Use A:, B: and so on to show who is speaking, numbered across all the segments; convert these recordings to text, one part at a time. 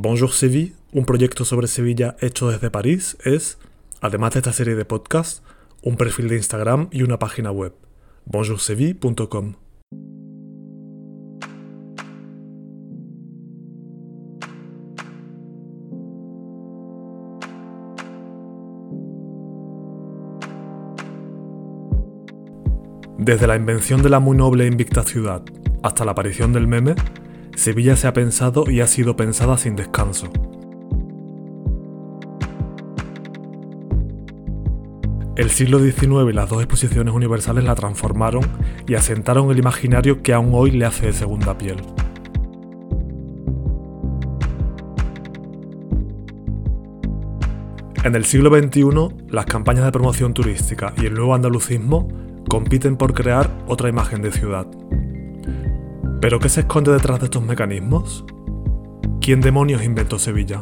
A: Bonjour Séville, un proyecto sobre Sevilla hecho desde París, es, además de esta serie de podcasts, un perfil de Instagram y una página web, bonjourseville.com. Desde la invención de la muy noble e invicta ciudad hasta la aparición del meme, Sevilla se ha pensado y ha sido pensada sin descanso. El siglo XIX y las dos exposiciones universales la transformaron y asentaron el imaginario que aún hoy le hace de segunda piel. En el siglo XXI, las campañas de promoción turística y el nuevo andalucismo compiten por crear otra imagen de ciudad. ¿Pero qué se esconde detrás de estos mecanismos? ¿Quién demonios inventó Sevilla?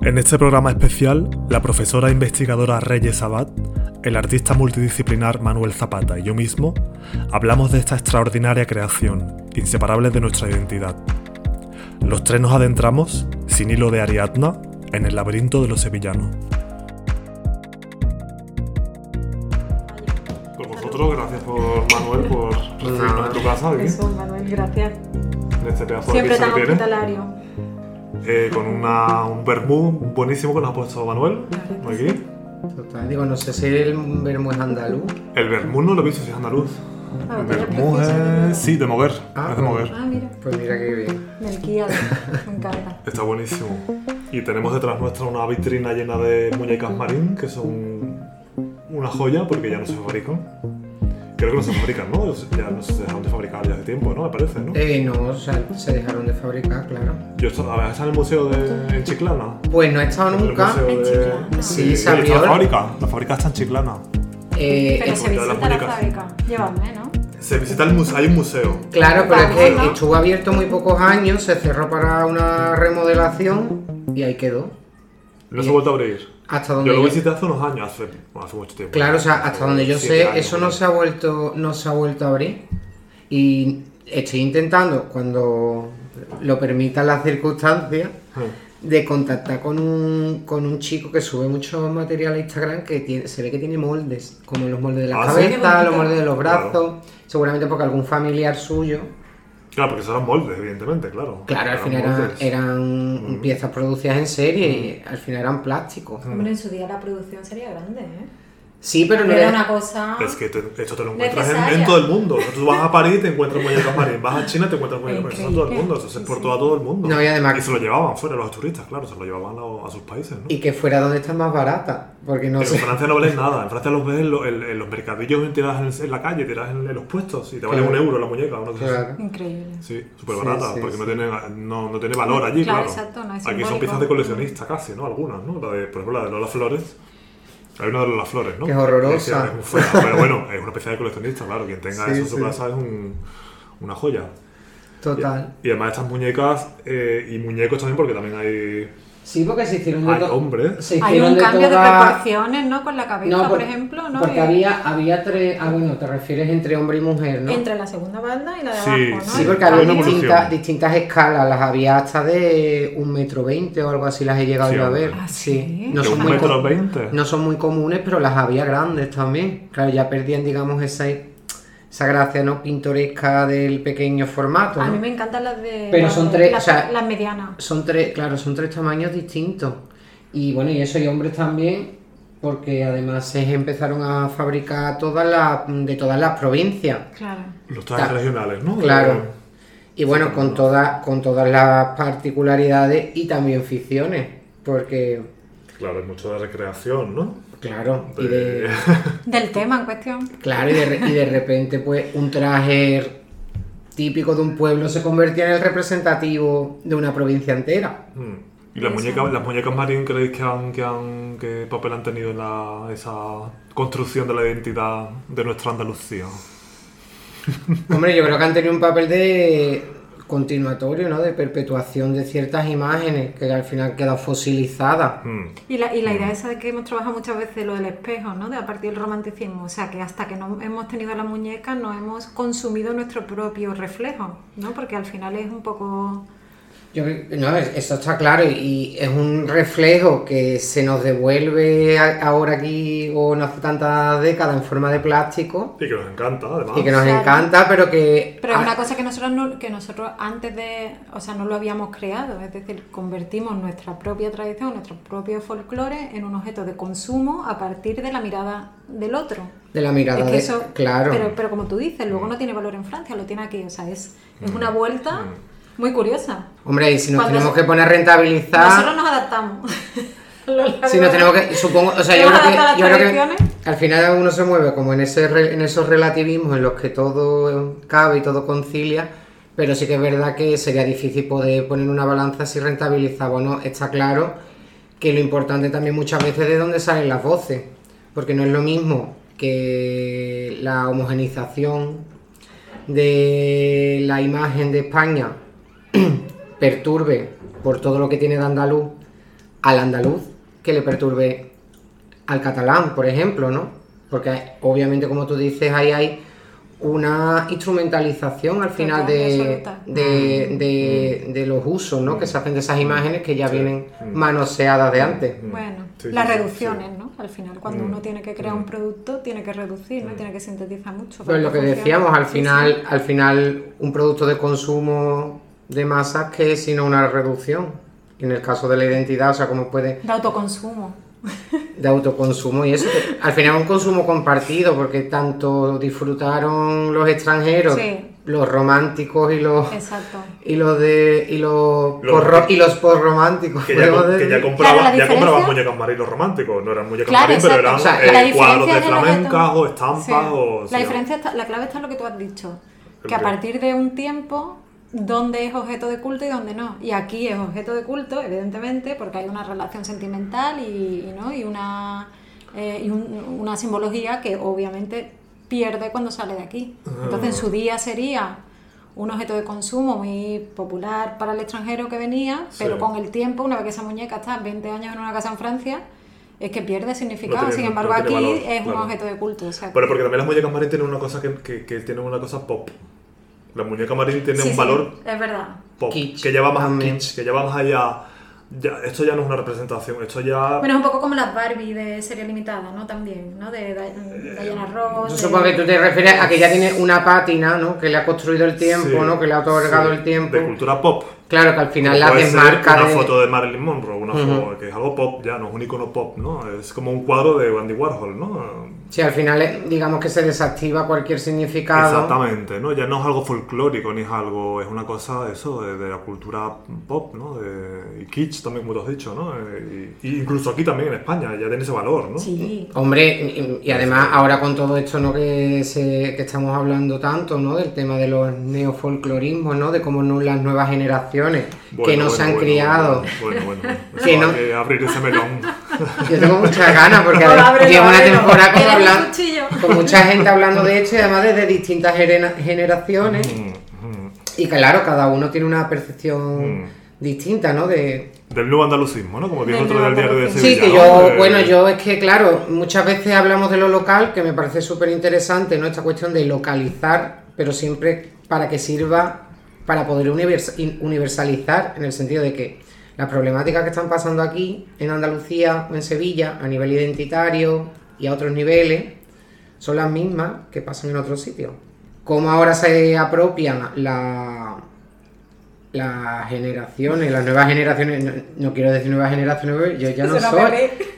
A: En este programa especial, la profesora investigadora Reyes Abad, el artista multidisciplinar Manuel Zapata y yo mismo hablamos de esta extraordinaria creación, inseparable de nuestra identidad. Los tres nos adentramos, sin hilo de Ariadna, en el laberinto de los sevillanos. Gracias por Manuel por recibirnos en tu casa. aquí,
B: Eso, Manuel, gracias.
A: en este pedazo de
B: Siempre tan hospitalario.
A: Eh, con una, un vermú buenísimo que nos ha puesto Manuel. Aquí.
C: Total, digo, no sé si el vermú es andaluz.
A: El vermú no lo he visto si es andaluz.
B: Ah,
A: El vermú es. Sí, de Moguer.
C: Ah,
A: es de Moguer.
B: Ah, mira,
C: Pues mira qué bien.
B: Kia, me encanta.
A: Está buenísimo. Y tenemos detrás nuestra una vitrina llena de muñecas marín, que son una joya porque ya no se fabrican. Creo que no se fabrican, ¿no? Ya no se dejaron de fabricar ya hace tiempo, ¿no? Me parece, ¿no?
C: Eh, no, o sea, se dejaron de fabricar, claro.
A: Yo estaba, a ver, ¿está en el museo de en Chiclana?
C: Pues no he estado
A: En el
C: nunca.
A: museo
B: En
A: de-
B: Chiclana.
C: Sí, se abrió.
A: está La fábrica, la fábrica está en Chiclana.
C: Eh,
B: Pero se visita la fábrica. Llévame, ¿no?
A: Se visita el museo, hay un museo.
C: claro, pero es que estuvo abierto muy pocos años, se cerró para una remodelación y ahí quedó.
A: No se ha vuelto a abrir.
C: Hasta donde
A: Yo lo
C: yo-
A: visité hace unos años, hace, hace mucho tiempo.
C: Claro, o sea, hasta donde yo sé,
A: años,
C: eso no se ha vuelto, no se ha vuelto a abrir. Y estoy intentando, cuando lo permitan las circunstancias,
A: Hmm.
C: de contactar con un, con un chico que sube mucho material a Instagram que tiene, se ve que tiene moldes, como los moldes de la
A: Ah,
C: cabeza, los moldes de los
A: Claro.
C: brazos, seguramente porque algún familiar suyo,
A: Claro, porque eran moldes, evidentemente, claro.
C: claro, al final eran, eran
A: Mm.
C: piezas producidas en serie y al final eran plásticos.
B: Hombre, en su día la producción sería grande, ¿eh?
C: Sí, pero no
B: era una cosa...
A: Es que te- esto te lo encuentras en, todo el mundo. O sea, tú vas a París y te encuentras muñecas marín. Vas a China y te encuentras muñecas marín. Eso en todo el mundo. Eso se exportó a todo el mundo.
C: No, y además-
A: se lo llevaban fuera los turistas, claro. Se lo llevaban a, a sus países, ¿no?
C: Y que fuera donde están más baratas, porque no
A: Pero
C: sé.
A: en Francia no valen nada. En Francia los ves en, lo- en- en los mercadillos tiradas en, en la calle, tiradas en, en los puestos. Y te vale
C: Claro.
A: un euro la muñeca. Una.
C: Claro.
B: Increíble.
A: Sí, súper barata,
C: sí,
A: porque
C: sí.
A: No, tiene, no, no tiene valor allí,
B: Claro,
A: claro.
B: exacto, no es
A: Aquí son piezas de coleccionista casi, ¿no? Algunas, ¿no? La de, por ejemplo, la de Lola Flores. Hay una de Lola Flores, ¿no?
C: Que es horrorosa.
A: Es pero bueno, es una pieza de coleccionista, claro. Quien tenga
C: Sí,
A: eso en su
C: sí.
A: casa es un- una joya.
C: Total.
A: Y además estas muñecas eh, y muñecos también, porque también hay,
C: Sí, porque se hicieron de
A: hay
C: to-
A: hombres.
C: se
B: Hay un
C: de
B: cambio de proporciones, ¿no? Con la cabeza,
C: No,
B: por,
C: por-
B: ejemplo, ¿no?
C: Porque
B: Y-
C: había, había tres. Ah, bueno, te refieres entre hombre y mujer, ¿no?
B: Entre la segunda banda y la de
A: Sí,
B: abajo, ¿no?
C: Sí, porque había distintas, distintas escalas, las había hasta de un metro veinte o algo así, las he llegado
A: Sí,
C: yo a ver.
B: ¿Ah, sí?
C: No
A: ¿De
C: son, muy
A: metro
C: no son muy comunes, pero las había grandes también. Claro, ya perdían, digamos, esa, esa gracia no pintoresca del pequeño formato.
B: A mí me encantan las de...
C: Pero
B: las
C: son
B: de-
C: tres,
B: Las,
C: o sea-
B: las medianas.
C: Son tres, claro, son tres tamaños distintos. Y bueno, y eso, y hombres también, porque además se empezaron a fabricar todas las, de todas las provincias.
B: Claro.
A: Los trajes regionales, ¿no?
C: Claro. Y bueno, con, todas con todas las particularidades y también ficciones, porque,
A: claro, hay mucho de recreación, ¿no?
C: Claro, y de,
B: Del tema en cuestión.
C: claro, y de, re- y de repente pues un traje típico de un pueblo se convertía en el representativo de una provincia entera.
A: Mm. ¿Y las muñecas, las muñecas Marín creéis que han, que han qué papel han tenido en la, esa construcción de la identidad de nuestra Andalucía?
C: Hombre, yo creo que han tenido un papel de continuatorio, ¿no? De perpetuación de ciertas imágenes que al final quedan fosilizadas.
A: Mm.
B: Y la, y la idea esa de que hemos trabajado muchas veces lo del espejo, ¿no? De a partir del romanticismo. O sea, que hasta que no hemos tenido la muñeca no hemos consumido nuestro propio reflejo, ¿no? Porque al final es un poco...
C: Yo creo- no, es- eso está claro y es un reflejo que se nos devuelve a- ahora aquí o no hace tantas décadas en forma de plástico
A: Y que nos encanta, además.
C: y que nos
B: Claro.
C: encanta, pero que...
B: Pero es una cosa que nosotros, no- que nosotros antes de, o sea, no lo habíamos creado, es decir, convertimos nuestra propia tradición, nuestro propio folclore en un objeto de consumo a partir de la mirada del otro.
C: De la mirada
B: Es que
C: de...
B: eso,
C: claro.
B: pero, pero como tú dices, luego no tiene valor en Francia, lo tiene aquí, o sea, es, es una vuelta muy curiosa.
C: Hombre, y si nos tenemos
B: se-
C: que poner rentabilizar...
B: Nosotros nos adaptamos.
C: Si nos tenemos que, supongo, o sea, yo creo que, yo creo que al final uno se mueve como en ese re- en esos relativismos en los que todo cabe y todo concilia, pero sí que es verdad que sería difícil poder poner una balanza si rentabilizaba o no. Está claro que lo importante también muchas veces es de dónde salen las voces, porque no es lo mismo que la homogenización de la imagen de España perturbe por todo lo que tiene de andaluz al andaluz que le perturbe al catalán, por ejemplo, ¿no? Porque obviamente, como tú dices, ahí hay una instrumentalización al final
B: Total,
C: de,
B: absoluta.
C: de, de- de los usos, ¿no? Que se hacen de esas imágenes que ya vienen manoseadas de antes.
B: Bueno,
A: Sí,
B: las reducciones, ¿no? Al final, cuando uno tiene que crear un producto, tiene que reducir, ¿no? Tiene que sintetizar mucho.
C: Pues lo que decíamos, al final, al final un producto de consumo de masas que es sino una reducción. En el caso de la identidad, o sea, cómo puede
B: De autoconsumo.
C: de autoconsumo y eso, que al final es un consumo compartido porque tanto disfrutaron los extranjeros,
B: Sí.
C: los románticos y los
B: Exacto.
C: y los de y los
A: Los
C: porro-
A: que-
C: y los posrománticos.
A: Que ya, que ya compraban,
B: Claro, la
A: ya compraban muñecas marinos románticos. No eran muñecas
B: Claro,
A: marinos, pero eran
C: O sea,
A: eh, cuadros de flamencas o estampas
B: Sí.
A: o...
B: la diferencia está, la clave está en lo que tú has dicho.
A: ¿El
B: Que a partir de un tiempo, dónde es objeto de culto y dónde no. Y aquí es objeto de culto, evidentemente, porque hay una relación sentimental y, y, ¿no? y, una, eh, y un- una simbología que obviamente pierde cuando sale de aquí. Entonces en su día sería un objeto de consumo muy popular para el extranjero que venía, pero con el tiempo, una vez que esa muñeca está 20 años en una casa en Francia, es que pierde significado.
A: No tiene-
B: Sin embargo, aquí
A: valor,
B: es
A: claro.
B: un objeto de culto. o sea,
A: Pero porque también las muñecas marinas tienen una cosa que, que, que tienen una cosa pop. La muñeca marina tiene
B: sí,
A: un
B: sí,
A: valor
B: es verdad.
A: pop,
C: Kitsch
A: que lleva más
C: también.
A: kitsch, que lleva más allá. Ya, esto ya no es una representación, esto ya...
B: Bueno, es un poco como las Barbie de serie limitada, ¿no? También, ¿no? De Di- Diana Ross.
C: Yo
B: de-
C: supongo que tú te refieres a que ya tiene una pátina, ¿no? Que le ha construido el tiempo,
A: Sí,
C: ¿no? Que le ha otorgado
A: sí,
C: el tiempo.
A: De cultura pop.
C: Claro, que al final la desmarca
A: una
C: de...
A: foto de Marilyn Monroe, una foto que es algo pop ya, no es un icono pop, ¿no? Es como un cuadro de Andy Warhol, ¿no?
C: Sí, al final es- digamos que se desactiva cualquier significado.
A: Exactamente, ¿no? Ya no es algo folclórico, ni es algo, es una cosa, eso, de, de la cultura pop, ¿no? De, y kitsch también, como tú has dicho, ¿no? Eh, Y, y incluso aquí también en España ya tiene ese valor, ¿no?
B: Sí.
C: Hombre, y, y además ahora con todo esto ¿no? que, se, que estamos hablando tanto, ¿no? Del tema de los neofolclorismos, ¿no? De cómo no, las nuevas generaciones que
A: Bueno,
C: no se
A: bueno,
C: han
A: bueno,
C: criado.
A: Bueno, bueno, bueno.
C: Que no-
A: que abrir ese melón.
C: Yo tengo muchas ganas porque llevo una temporada con, hablan- con mucha gente hablando de esto y además desde distintas genera- generaciones.
A: Mm, mm.
C: Y claro, cada uno tiene una percepción
A: Mm.
C: distinta, ¿no? De,
A: Del nuevo andalucismo, ¿no? Como dijo otro del diario de
B: andalucismo.
C: Sí,
A: Sevilla.
C: que
A: ¿no?
C: yo, bueno, yo es que, claro, muchas veces hablamos de lo local, que me parece súper interesante, ¿no? Esta cuestión de localizar, pero siempre para que sirva para poder universalizar, en el sentido de que las problemáticas que están pasando aquí, en Andalucía o en Sevilla, a nivel identitario y a otros niveles, son las mismas que pasan en otros sitios. Cómo ahora se apropian la, las generaciones, las nuevas generaciones, no, no quiero decir nuevas generaciones, yo ya no soy.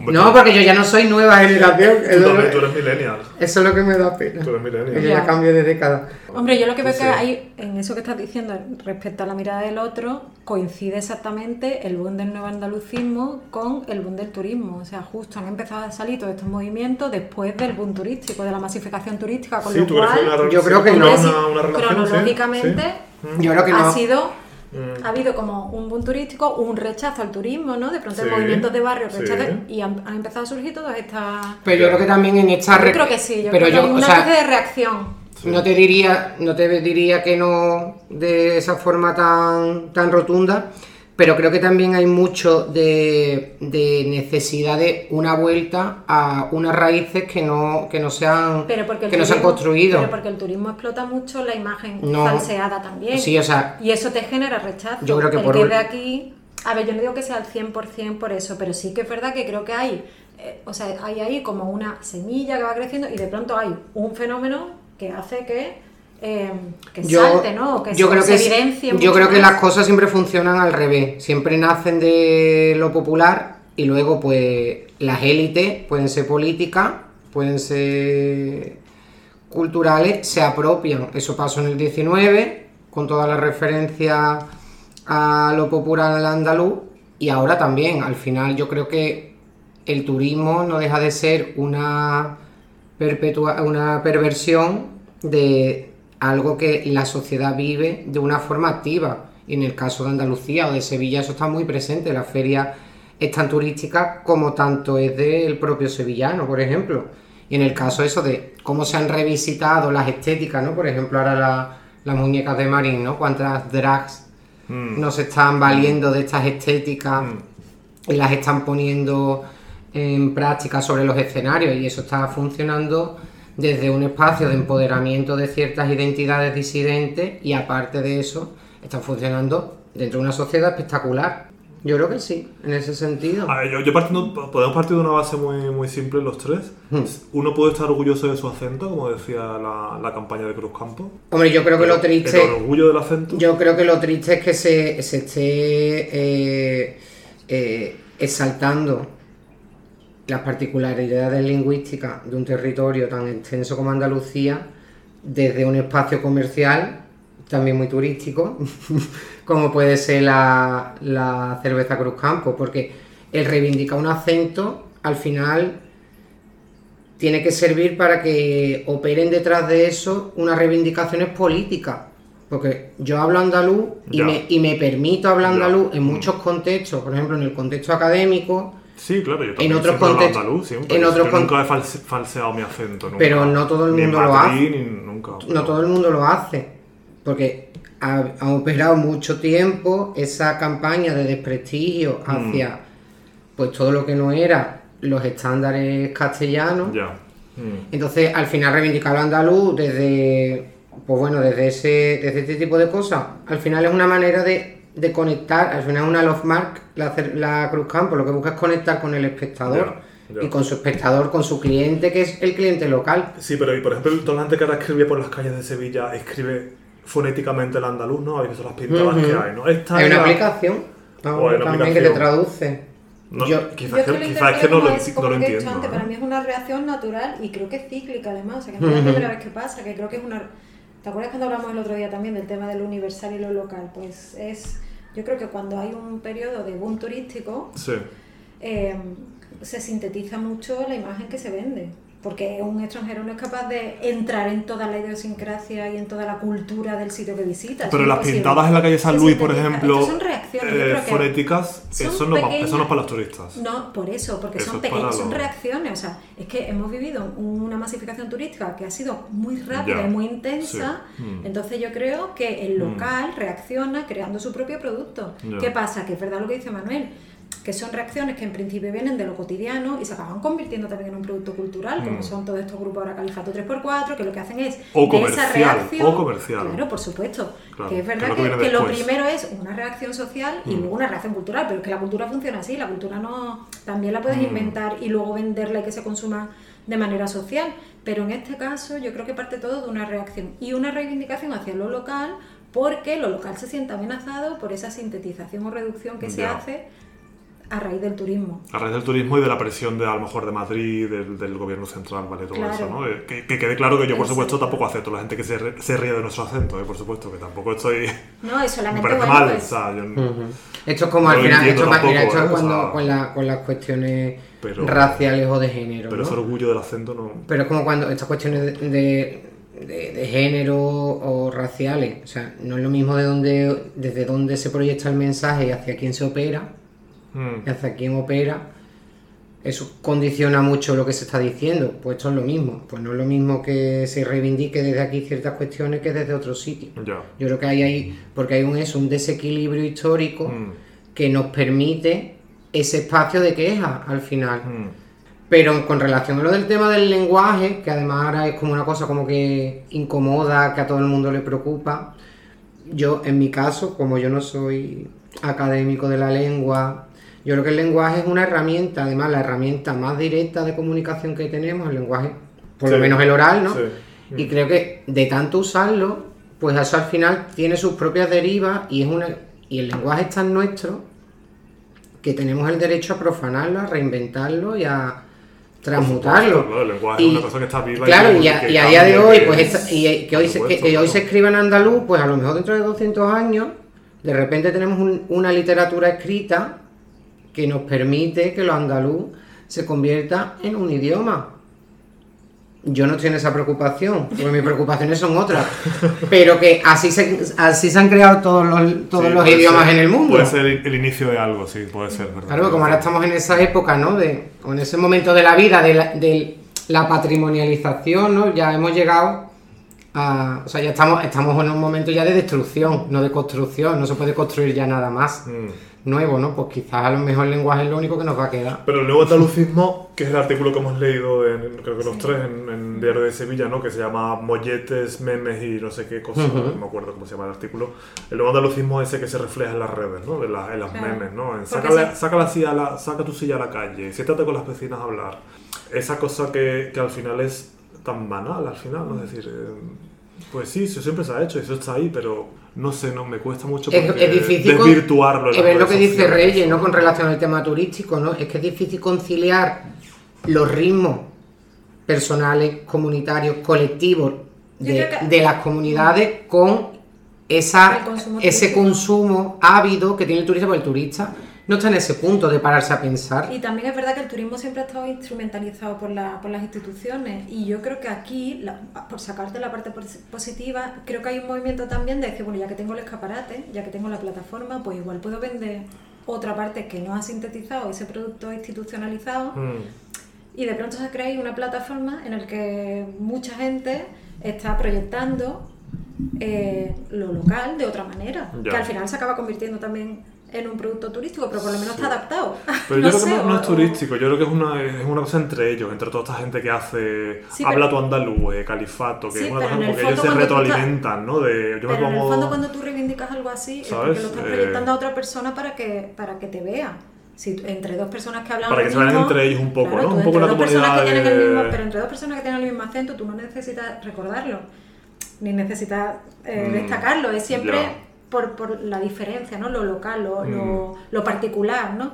C: No, porque yo ya no soy nueva generación.
A: Tú,
C: Eso,
A: también, tú eres millennial.
C: eso es lo que me da pena.
A: Tú eres millennial.
C: Yo
B: Ya.
C: cambio de década.
B: Hombre, yo lo que veo
A: Sí,
B: que hay en eso que estás diciendo respecto a la mirada del otro, coincide exactamente el boom del nuevo andalucismo con el boom del turismo. O sea, justo han empezado a salir todos estos movimientos después del boom turístico, de la masificación turística, con
A: Sí,
B: lo
A: ¿tú crees que hay
B: cual,
A: una
C: yo creo que no.
A: una- una relación,
B: cronológicamente,
A: sí.
C: Yo creo que
B: ha sido
A: Mm.
B: ha habido como un boom turístico, un rechazo al turismo, ¿no? De pronto
A: Sí,
B: el movimiento de barrio
A: sí.
B: rechazo y han, han empezado a surgir todas estas...
C: Pero yo creo que también en esta
B: Yo
C: re-
B: creo que sí, yo
C: pero
B: creo que
C: yo,
B: hay
C: o
B: una
C: sea,
B: especie de reacción.
C: No te diría, no te diría que no de esa forma tan, tan rotunda, pero creo que también hay mucho de, de necesidad de una vuelta a unas raíces que no, que no se han,
B: Pero
C: que no se han construido.
B: Pero porque el turismo explota mucho la imagen
C: No.
B: falseada también.
C: Sí, o sea,
B: Y eso te genera rechazo.
C: Yo creo que
B: el
C: por
B: que de aquí. A ver, yo no digo que sea al 100% por eso, pero sí que es verdad que creo que hay. eh, o sea, hay ahí como una semilla que va creciendo y de pronto hay un fenómeno que hace que. Eh, que salte, ¿no? Que
C: yo
B: se,
C: creo
B: se
C: que
B: evidencie
C: yo creo que
B: más.
C: las cosas siempre funcionan al revés. Siempre nacen de lo popular y luego, pues, las élites pueden ser políticas, pueden ser culturales, se apropian. Eso pasó en el 19, con toda la referencia a lo popular andaluz, y ahora también. Al final, yo creo que el turismo no deja de ser una, perpetua, una perversión de algo que la sociedad vive de una forma activa. Y en el caso de Andalucía o de Sevilla eso está muy presente. Las ferias es tan turística como tanto es del propio sevillano, por ejemplo. Y en el caso eso de cómo se han revisitado las estéticas, ¿no? Por ejemplo, ahora la- las muñecas de Marín, ¿no? Cuántas drags
A: Mm.
C: no se están valiendo de estas estéticas y las están poniendo en práctica sobre los escenarios y eso está funcionando desde un espacio de empoderamiento de ciertas identidades disidentes y aparte de eso está funcionando dentro de una sociedad espectacular. Yo creo que sí, en ese sentido.
A: A ver, yo, yo partiendo, podemos partir de una base muy, muy simple los tres.
C: Hmm.
A: Uno puede estar orgulloso de su acento, como decía la, la campaña de Cruz Campo.
C: Hombre, yo creo que
A: Pero
C: lo triste...
A: El orgullo del acento.
C: Yo creo que lo triste es que se, se esté eh, eh, exaltando las particularidades lingüísticas de un territorio tan extenso como Andalucía desde un espacio comercial también muy turístico como puede ser la, la cerveza Cruz Campo porque el reivindicar un acento al final tiene que servir para que operen detrás de eso unas reivindicaciones políticas. Porque yo hablo andaluz y me, y me permito hablar
A: Ya.
C: andaluz en
A: Mm.
C: muchos contextos, por ejemplo en el contexto académico,
A: Sí, claro, yo también
C: otros
A: he hablado
C: contextos-
A: andaluz, siempre.
C: en otros con-
A: nunca he false- falseado mi acento. Nunca.
C: Pero no todo el
A: en
C: mundo lo hace.
A: ni nunca.
C: no todo el mundo lo hace. Porque ha, ha operado mucho tiempo esa campaña de desprestigio
A: Mm.
C: hacia pues todo lo que no era los estándares castellanos.
A: Ya. Mm.
C: Entonces, al final reivindicar lo andaluz desde, pues bueno, desde ese, desde este tipo de cosas, al final es una manera de, de conectar, al final es una love mark, la, la Cruz Campo, lo que busca es conectar con el espectador
A: ya.
C: y con su espectador, con su cliente, que es el cliente local.
A: Sí, pero y por ejemplo, toda la gente que ahora escribe por las calles de Sevilla escribe fonéticamente el andaluz, ¿no? Habéis visto las pintadas
C: Ujú.
A: que hay, ¿no? Esta
C: Hay
A: es
C: una
A: la-
C: aplicación ¿no?
A: O hay una
C: también que te
A: aplicación.
C: traduce.
A: No,
C: Yo-
A: quizás,
B: Yo
A: que, quizás es que no lo,
B: es
A: no lo entiendo.
B: antes,
A: ¿no?
B: para mí es una reacción natural y creo que es cíclica además, o sea que no es la primera vez que pasa, que creo que es una... ¿Te acuerdas cuando hablamos el otro día también del tema de lo universal y lo local? Pues es... Yo creo que cuando hay un periodo de boom turístico,
A: Sí.
B: eh, se sintetiza mucho la imagen que se vende. Porque un extranjero no es capaz de entrar en toda la idiosincrasia y en toda la cultura del sitio que visita.
A: Pero las pintadas en la calle San Luis, por ejemplo,
B: son reacciones,
A: eh, fonéticas,
B: son
A: eso no,
B: pequeñas-
A: eso no es para los turistas.
B: No, por eso, porque
A: Eso
B: son pequeñas, son reacciones. O sea, es que hemos vivido una masificación turística que ha sido muy rápida
A: Ya,
B: y muy intensa.
A: sí. Mm.
B: Entonces yo creo que el local reacciona creando su propio producto.
A: Ya.
B: ¿Qué pasa? Que es verdad lo que dice Manuel, que son reacciones que en principio vienen de lo cotidiano y se acaban convirtiendo también en un producto cultural, como
A: Mm.
B: son todos estos grupos ahora Califato 3x4, que lo que hacen es
A: O
B: de esa reacción.
A: o comercial.
B: Claro, por supuesto.
A: Claro,
B: que es verdad
A: que
B: que,
A: viene
B: que lo primero es una reacción social y
A: Mm.
B: luego una reacción cultural, pero es que la cultura funciona así, la cultura no también la puedes
A: Mm.
B: inventar y luego venderla y que se consuma de manera social, pero en este caso yo creo que parte todo de una reacción y una reivindicación hacia lo local porque lo local se siente amenazado por esa sintetización o reducción que se hace a raíz del turismo.
A: A raíz del turismo y de la presión de a lo mejor de Madrid, del, del gobierno central, ¿vale? Todo
B: Claro.
A: eso, ¿no? Eh, Que, que quede claro que yo, por supuesto, tampoco acepto a la gente que se, re- se ríe de nuestro acento, ¿eh? Por supuesto, que tampoco estoy...
B: No, es
A: Me
B: solamente
A: parece
B: bueno,
A: mal,
B: pues,
A: o sea, yo-
C: Esto es como
A: No
C: al final, esto, es más- mira,
A: tampoco,
C: esto es
A: ¿eh? O
C: cuando,
A: sea-
C: con, la- con las cuestiones
A: Pero-
C: raciales o de género.
A: Pero
C: ¿no?
A: ese orgullo del acento no...
C: Pero es como cuando estas cuestiones de, de, de- de género o raciales, o sea, no es lo mismo de dónde, desde dónde se proyecta el mensaje y hacia quién se opera,
A: Mm.
C: y hacia quién opera, eso condiciona mucho lo que se está diciendo. Pues esto es lo mismo. Pues no es lo mismo que se reivindique desde aquí ciertas cuestiones que desde otro sitio. Yo creo que hay ahí, porque hay un eso, un desequilibrio histórico
A: Mm,
C: que nos permite ese espacio de queja al final.
A: mm.
C: Pero con relación a lo del tema del lenguaje, que además ahora es como una cosa como que incomoda, que a todo el mundo le preocupa, yo en mi caso, como yo no soy académico de la lengua, yo creo que el lenguaje es una herramienta, además la herramienta más directa de comunicación que tenemos, el lenguaje, por lo menos el oral, ¿no?
A: Sí.
C: Y creo que de tanto usarlo, pues eso al final tiene sus propias derivas y es una y el lenguaje es tan nuestro que tenemos el derecho a profanarlo, a reinventarlo y a transmutarlo.
A: Claro, el lenguaje
C: Y-
A: es una cosa que está viva.
C: Claro, y a, y a día de hoy,
A: que-
C: pues esta- y que hoy, se, que, que hoy se escriba en andaluz, pues a lo mejor dentro de 200 años, de repente tenemos un- una literatura escrita que nos permite que lo andaluz se convierta en un idioma. Yo no estoy en esa preocupación, porque mis preocupaciones son otras. Pero que así se, así se han creado todos los, todos
A: Sí,
C: los idiomas
A: ser-
C: en el mundo.
A: Puede ser el, el inicio de algo, sí, puede ser, ¿verdad?
C: Claro, como ahora estamos en esa época, ¿no? De, o en ese momento de la vida, de la, de la patrimonialización, ¿no? Ya hemos llegado a... O sea, ya estamos, estamos en un momento ya de destrucción, no de construcción. No se puede construir ya nada más
A: Mm.
C: Nuevo, ¿no? Pues quizás a lo mejor el lenguaje es lo único que nos va a quedar.
A: Pero el nuevo andalucismo, que es el artículo que hemos leído, en, creo que los tres, en, en Diario de Sevilla, ¿no? que se llama Molletes, memes y no sé qué cosa, no me acuerdo cómo se llama el artículo. El nuevo andalucismo es ese que se refleja en las redes, ¿no? en, las- en las
B: Claro.
A: memes, ¿no? En sácala-
B: sí.
A: saca, la silla a la- saca tu silla a la calle, siéntate con las vecinas a hablar. Esa cosa que, que al final es tan banal, al final, ¿no? Es decir, eh, pues sí, eso siempre se ha hecho, eso está ahí, pero no sé, no me cuesta mucho
C: Es, es difícil
A: desvirtuarlo.
C: es lo que dice. Reyes, ¿no? Con relación al tema turístico, ¿no? Es que es difícil conciliar los ritmos personales, comunitarios, colectivos de,
B: creo que-
C: de las comunidades con esa,
B: consumo
C: ese
B: turístico.
C: consumo ávido que tiene el turista, porque el turista no está en ese punto de pararse a pensar.
B: Y también es verdad que el turismo siempre ha estado instrumentalizado por, la- por las instituciones y yo creo que aquí, la- por sacarte la parte pos- positiva, creo que hay un movimiento también de decir, bueno, ya que tengo el escaparate, ya que tengo la plataforma, pues igual puedo vender otra parte que no ha sintetizado ese producto institucionalizado
A: Mm.
B: y de pronto se crea una plataforma en la que mucha gente está proyectando eh, lo local de otra manera,
A: Ya.
B: que al final se acaba convirtiendo también en un producto turístico, pero por lo menos
A: Sí.
B: está adaptado.
A: Pero
B: No
A: yo creo
B: sé,
A: que no, no
B: o-
A: es turístico, yo creo que es una, es una cosa entre ellos, entre toda esta gente que hace
B: Sí,
A: habla
B: pero-
A: tu andaluz, eh, califato, que
B: Sí,
A: es una cosa
B: en el
A: como que ellos se retroalimentan, ¿no? De yo me
B: Pero en el fondo cuando tú reivindicas algo así, es
A: ¿Sabes?
B: porque lo estás
A: Eh,
B: proyectando a otra persona para que, para que te vea. Si entre dos personas que hablan
A: Para que se vean entre ellos un poco,
B: claro,
A: ¿no? Un poco
B: que
A: comunidad
B: el
A: de-
B: mismo, pero entre dos personas que tienen el mismo acento, tú no necesitas recordarlo, ni necesitas eh,
A: Mm,
B: destacarlo, es siempre
A: ya.
B: Por, por la diferencia, ¿no? Lo local, lo,
A: Mm.
B: lo, lo particular, ¿no?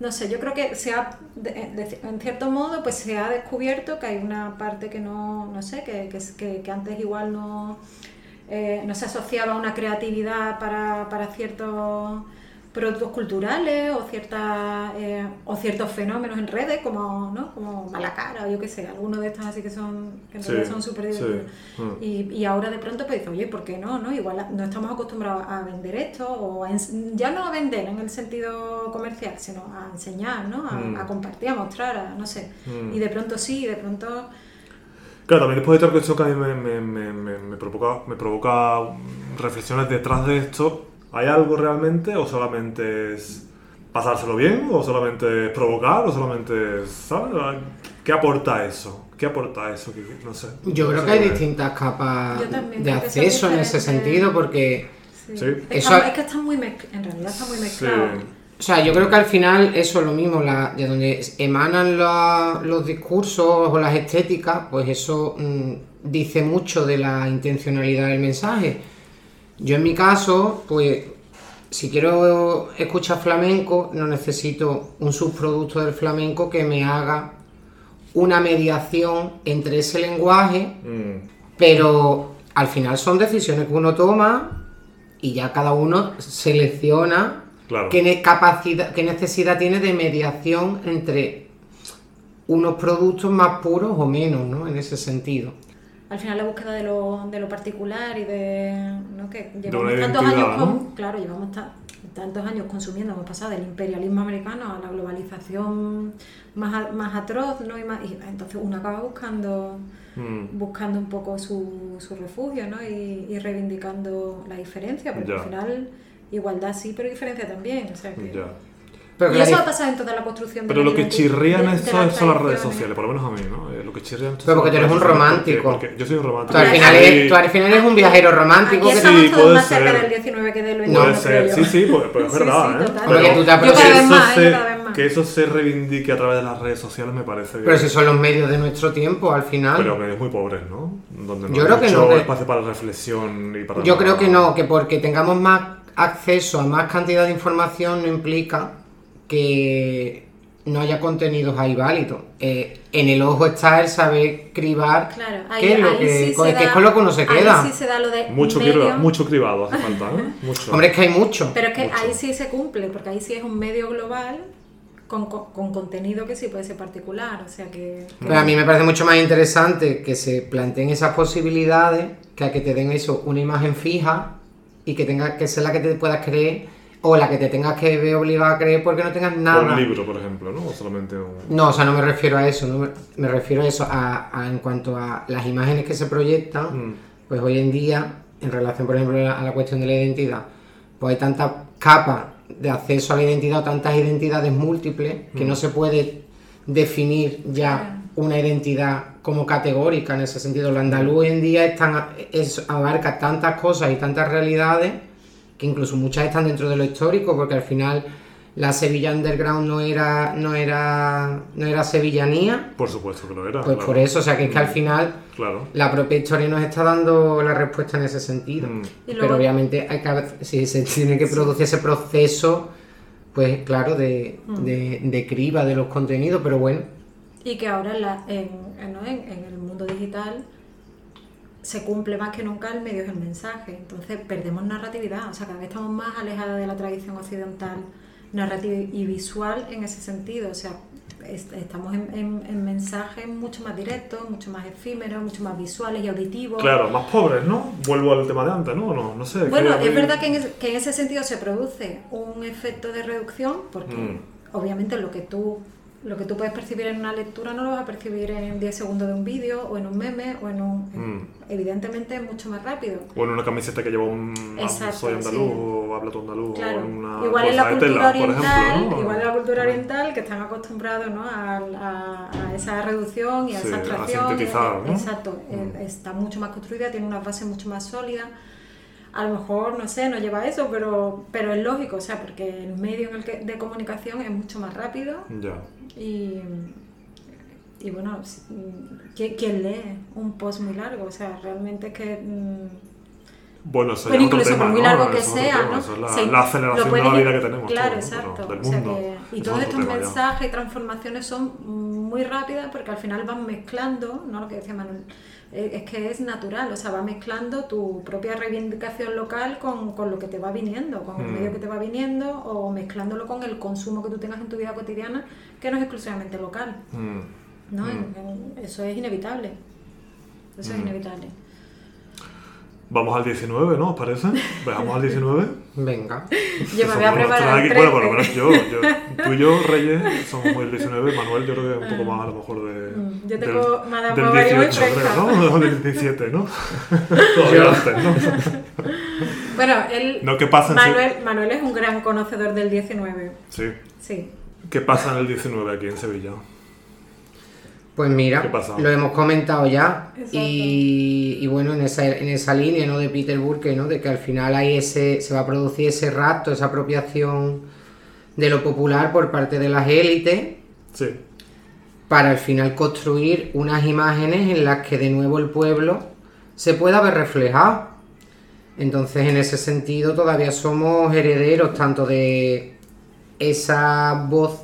B: No sé, yo creo que se ha, en cierto modo, pues se ha descubierto que hay una parte que no, no sé, que, que, que- que antes igual no, eh, no se asociaba a una creatividad para, para ciertos productos culturales o ciertas eh, o ciertos fenómenos en redes como no como mala cara o yo qué sé algunos de estos así que son que en
A: Sí,
B: son súper divertidos
A: sí, mm.
B: y, y ahora de pronto pues dice oye ¿por qué no? no igual no estamos acostumbrados a vender esto o a ya no a vender en el sentido comercial sino a enseñar ¿no? a,
A: Mm.
B: a compartir a mostrar a, no sé
A: Mm.
B: y de pronto sí de pronto
A: Claro, también después de otra cuestión que a mí me, me, me, me- me provoca, me provoca reflexiones detrás de esto. ¿Hay algo realmente o solamente es pasárselo bien o solamente es provocar o solamente es, ¿sabes? ¿Qué aporta eso? ¿Qué aporta eso? Que- No sé.
C: Yo
A: No
C: creo
A: sé
C: que hay distintas capas de acceso en ese sentido, porque
B: sí.
C: Eso-
B: es que está muy mezclado en realidad está muy mezclado
A: Sí.
C: O sea, yo creo que al final eso es lo mismo, la, de donde emanan la- los discursos o las estéticas, pues eso mm, dice mucho de la intencionalidad del mensaje. Yo en mi caso, pues si quiero escuchar flamenco, no necesito un subproducto del flamenco que me haga una mediación entre ese lenguaje
A: Mm,
C: pero al final son decisiones que uno toma y ya cada uno selecciona
A: Claro.
C: qué, capacidad, qué necesidad tiene de mediación entre unos productos más puros o menos, ¿no? En ese sentido.
B: Al final la búsqueda de lo, de lo particular y de ¿no? que llevamos tantos años
A: ¿no?
B: con claro llevamos ta- tantos años consumiendo, hemos pasado del imperialismo americano a la globalización más, más atroz, ¿no? Y, más- y entonces uno acaba buscando,
A: Mm.
B: buscando un poco su, su refugio, ¿no? Y, y reivindicando la diferencia, porque
A: Ya.
B: al final igualdad sí, pero diferencia también. O sea que-
A: Ya.
C: Pero
B: y
C: que la
B: eso ha pasado en toda la construcción
A: Pero lo que
B: identi-
A: chirría en
B: de- de
A: esto
B: las
A: son las redes sociales, por lo menos a mí, ¿no? Eh, lo que chirría en esto
C: Pero porque tú eres un romántico.
A: Porque, porque yo soy un romántico.
C: Tú al, final
A: Sí,
C: eres, tú al final eres un viajero romántico
B: Aquí
C: que
A: Sí, puede
B: más cerca
A: ser.
B: del 19 que del
C: No.
B: 21.
A: Puede ser, sí, sí, pues, pues es
B: Sí,
A: verdad,
B: sí,
A: ¿eh?
B: total.
C: Porque tú te
B: Yo cada vez
C: eso
B: más,
A: se,
B: yo cada vez más.
A: que eso se reivindique a través de las redes sociales me parece
C: Pero si son los medios de nuestro tiempo, al final.
A: Pero medios muy pobres, ¿no? Donde no
C: Yo
A: hay
C: creo que
A: mucho
C: no, que-
A: espacio para reflexión y para
C: Yo creo que no, que porque tengamos más acceso a más cantidad de información no implica que no haya contenidos ahí válidos. Eh, en el ojo está el saber cribar
B: Claro, ahí,
C: qué es lo
B: ahí
C: que,
B: sí
C: con-
B: se
C: que es con lo que uno se queda.
B: Ahí sí se da lo de
A: Mucho,
B: medio,
A: criba- mucho cribado hace falta, ¿eh? Mucho.
C: Hombre, es que hay mucho.
B: Pero es que
A: Mucho.
B: ahí sí se cumple, porque ahí sí es un medio global con, con, con contenido que sí puede ser particular. O sea que. que-
C: Pero a mí me parece mucho más interesante que se planteen esas posibilidades que a que te den eso, una imagen fija y que tenga que ser la que te puedas creer o la que te tengas que ver obligado a creer porque no tengas nada.
A: Un libro, por ejemplo, ¿no? O solamente un...
C: No, o sea, no me refiero a eso, no me, me refiero a eso, a, a- en cuanto a las imágenes que se proyectan,
A: Mm.
C: pues hoy en día, en relación, por ejemplo, a la cuestión de la identidad, pues hay tantas capas de acceso a la identidad o tantas identidades múltiples que
A: Mm.
C: no se puede definir ya una identidad como categórica en ese sentido. Lo andaluz hoy en día es tan- es- abarca tantas cosas y tantas realidades que incluso muchas están dentro de lo histórico, porque al final la Sevilla Underground no era, no era, no era sevillanía,
A: Por supuesto que lo era.
C: pues
A: claro.
C: por eso, o sea que es que al final
A: Claro.
C: la propia historia nos está dando la respuesta en ese sentido.
A: Mm.
C: Pero
B: luego-
C: obviamente hay que, si se tiene que producir ese proceso, pues claro, de,
B: Mm.
C: de, de criba de los contenidos, pero bueno,
B: Y que ahora en, la- en, en- ¿no? en- en el mundo digital se cumple más que nunca el medio es el mensaje. Entonces perdemos narratividad. O sea, cada vez estamos más alejados de la tradición occidental narrativa y visual en ese sentido. O sea, est- estamos en, en- en mensajes mucho más directos, mucho más efímeros, mucho más visuales y auditivos.
A: Claro, más pobres, ¿no? Vuelvo al tema de antes, ¿no? No, no sé.
B: Bueno, es verdad que en, ese, que en ese sentido se produce un efecto de reducción, porque
A: Mm.
B: obviamente lo que tú lo que tú puedes percibir en una lectura no lo vas a percibir en 10 segundos de un vídeo o en un meme o en un...
A: Mm.
B: Evidentemente es mucho más rápido.
A: O en una camiseta que lleva un...
B: Exacto,
A: soy andaluz
B: sí.
A: o habla tu andaluz.
B: Claro,
A: O en una
B: igual en la cultura
A: tela,
B: oriental,
A: ejemplo, ¿no?
B: igual en la cultura oriental que están acostumbrados ¿no? a, a- a esa reducción y a
A: Sí,
B: esa abstracción. eh,
A: ¿no?
B: Exacto, eh,
A: Mm.
B: está mucho más construida, tiene una base mucho más sólida. A lo mejor, no sé, no lleva eso, pero, pero es lógico, o sea, porque el medio en el que, de comunicación es mucho más rápido
A: Ya.
B: Y, y bueno, si- ¿quién, lee un post muy largo? O sea, realmente es que... mm,
A: Bueno, eso
B: pero incluso
A: tema,
B: por muy
A: ¿no?
B: largo que
A: Eso
B: sea,
A: tema,
B: ¿no?
A: eso es la, aceleración
B: puedes
A: de la vida que tenemos
B: Claro,
A: todos,
B: exacto. O sea que- y
A: es
B: todos estos
A: tema
B: mensajes y transformaciones son muy rápidas porque al final van mezclando, ¿no? Lo que decía Manuel, es que es natural, o sea, va mezclando tu propia reivindicación local con, con lo que te va viniendo, con el
A: Mm.
B: medio que te va viniendo o mezclándolo con el consumo que tú tengas en tu vida cotidiana, que no es exclusivamente local,
A: Mm.
B: ¿no?
A: Mm.
B: Eso es inevitable. Eso es inevitable.
A: Vamos al 19, ¿no? ¿Os parece? Veamos al 19.
C: venga.
B: Yo me voy a preparar
A: aquí- Bueno, por lo
B: 13.
A: menos yo, yo. Tú y yo, Reyes, somos muy el 19. Manuel, yo creo que un poco más a lo mejor de.
B: Mm, yo tengo
A: del,
B: Madame
A: del
B: Bovary muy
A: 18,
B: fresca.
A: creo, ¿no? O del 17, ¿no? Todavía antes, ¿no?
B: Bueno, él,
A: No, ¿qué pasa en
B: Manuel, Manuel es un gran conocedor del 19.
A: Sí.
B: Sí.
A: ¿Qué pasa en el 19 aquí en Sevilla?
C: Pues mira, lo hemos comentado ya.
B: Exacto.
C: Y, y bueno, en esa, en esa línea ¿no? de Peter Burke, ¿no? de que al final hay ese, se va a producir ese rapto, esa apropiación de lo popular por parte de las élites,
A: Sí.
C: para al final construir unas imágenes en las que de nuevo el pueblo se pueda ver reflejado. Entonces, en ese sentido, todavía somos herederos tanto de esa voz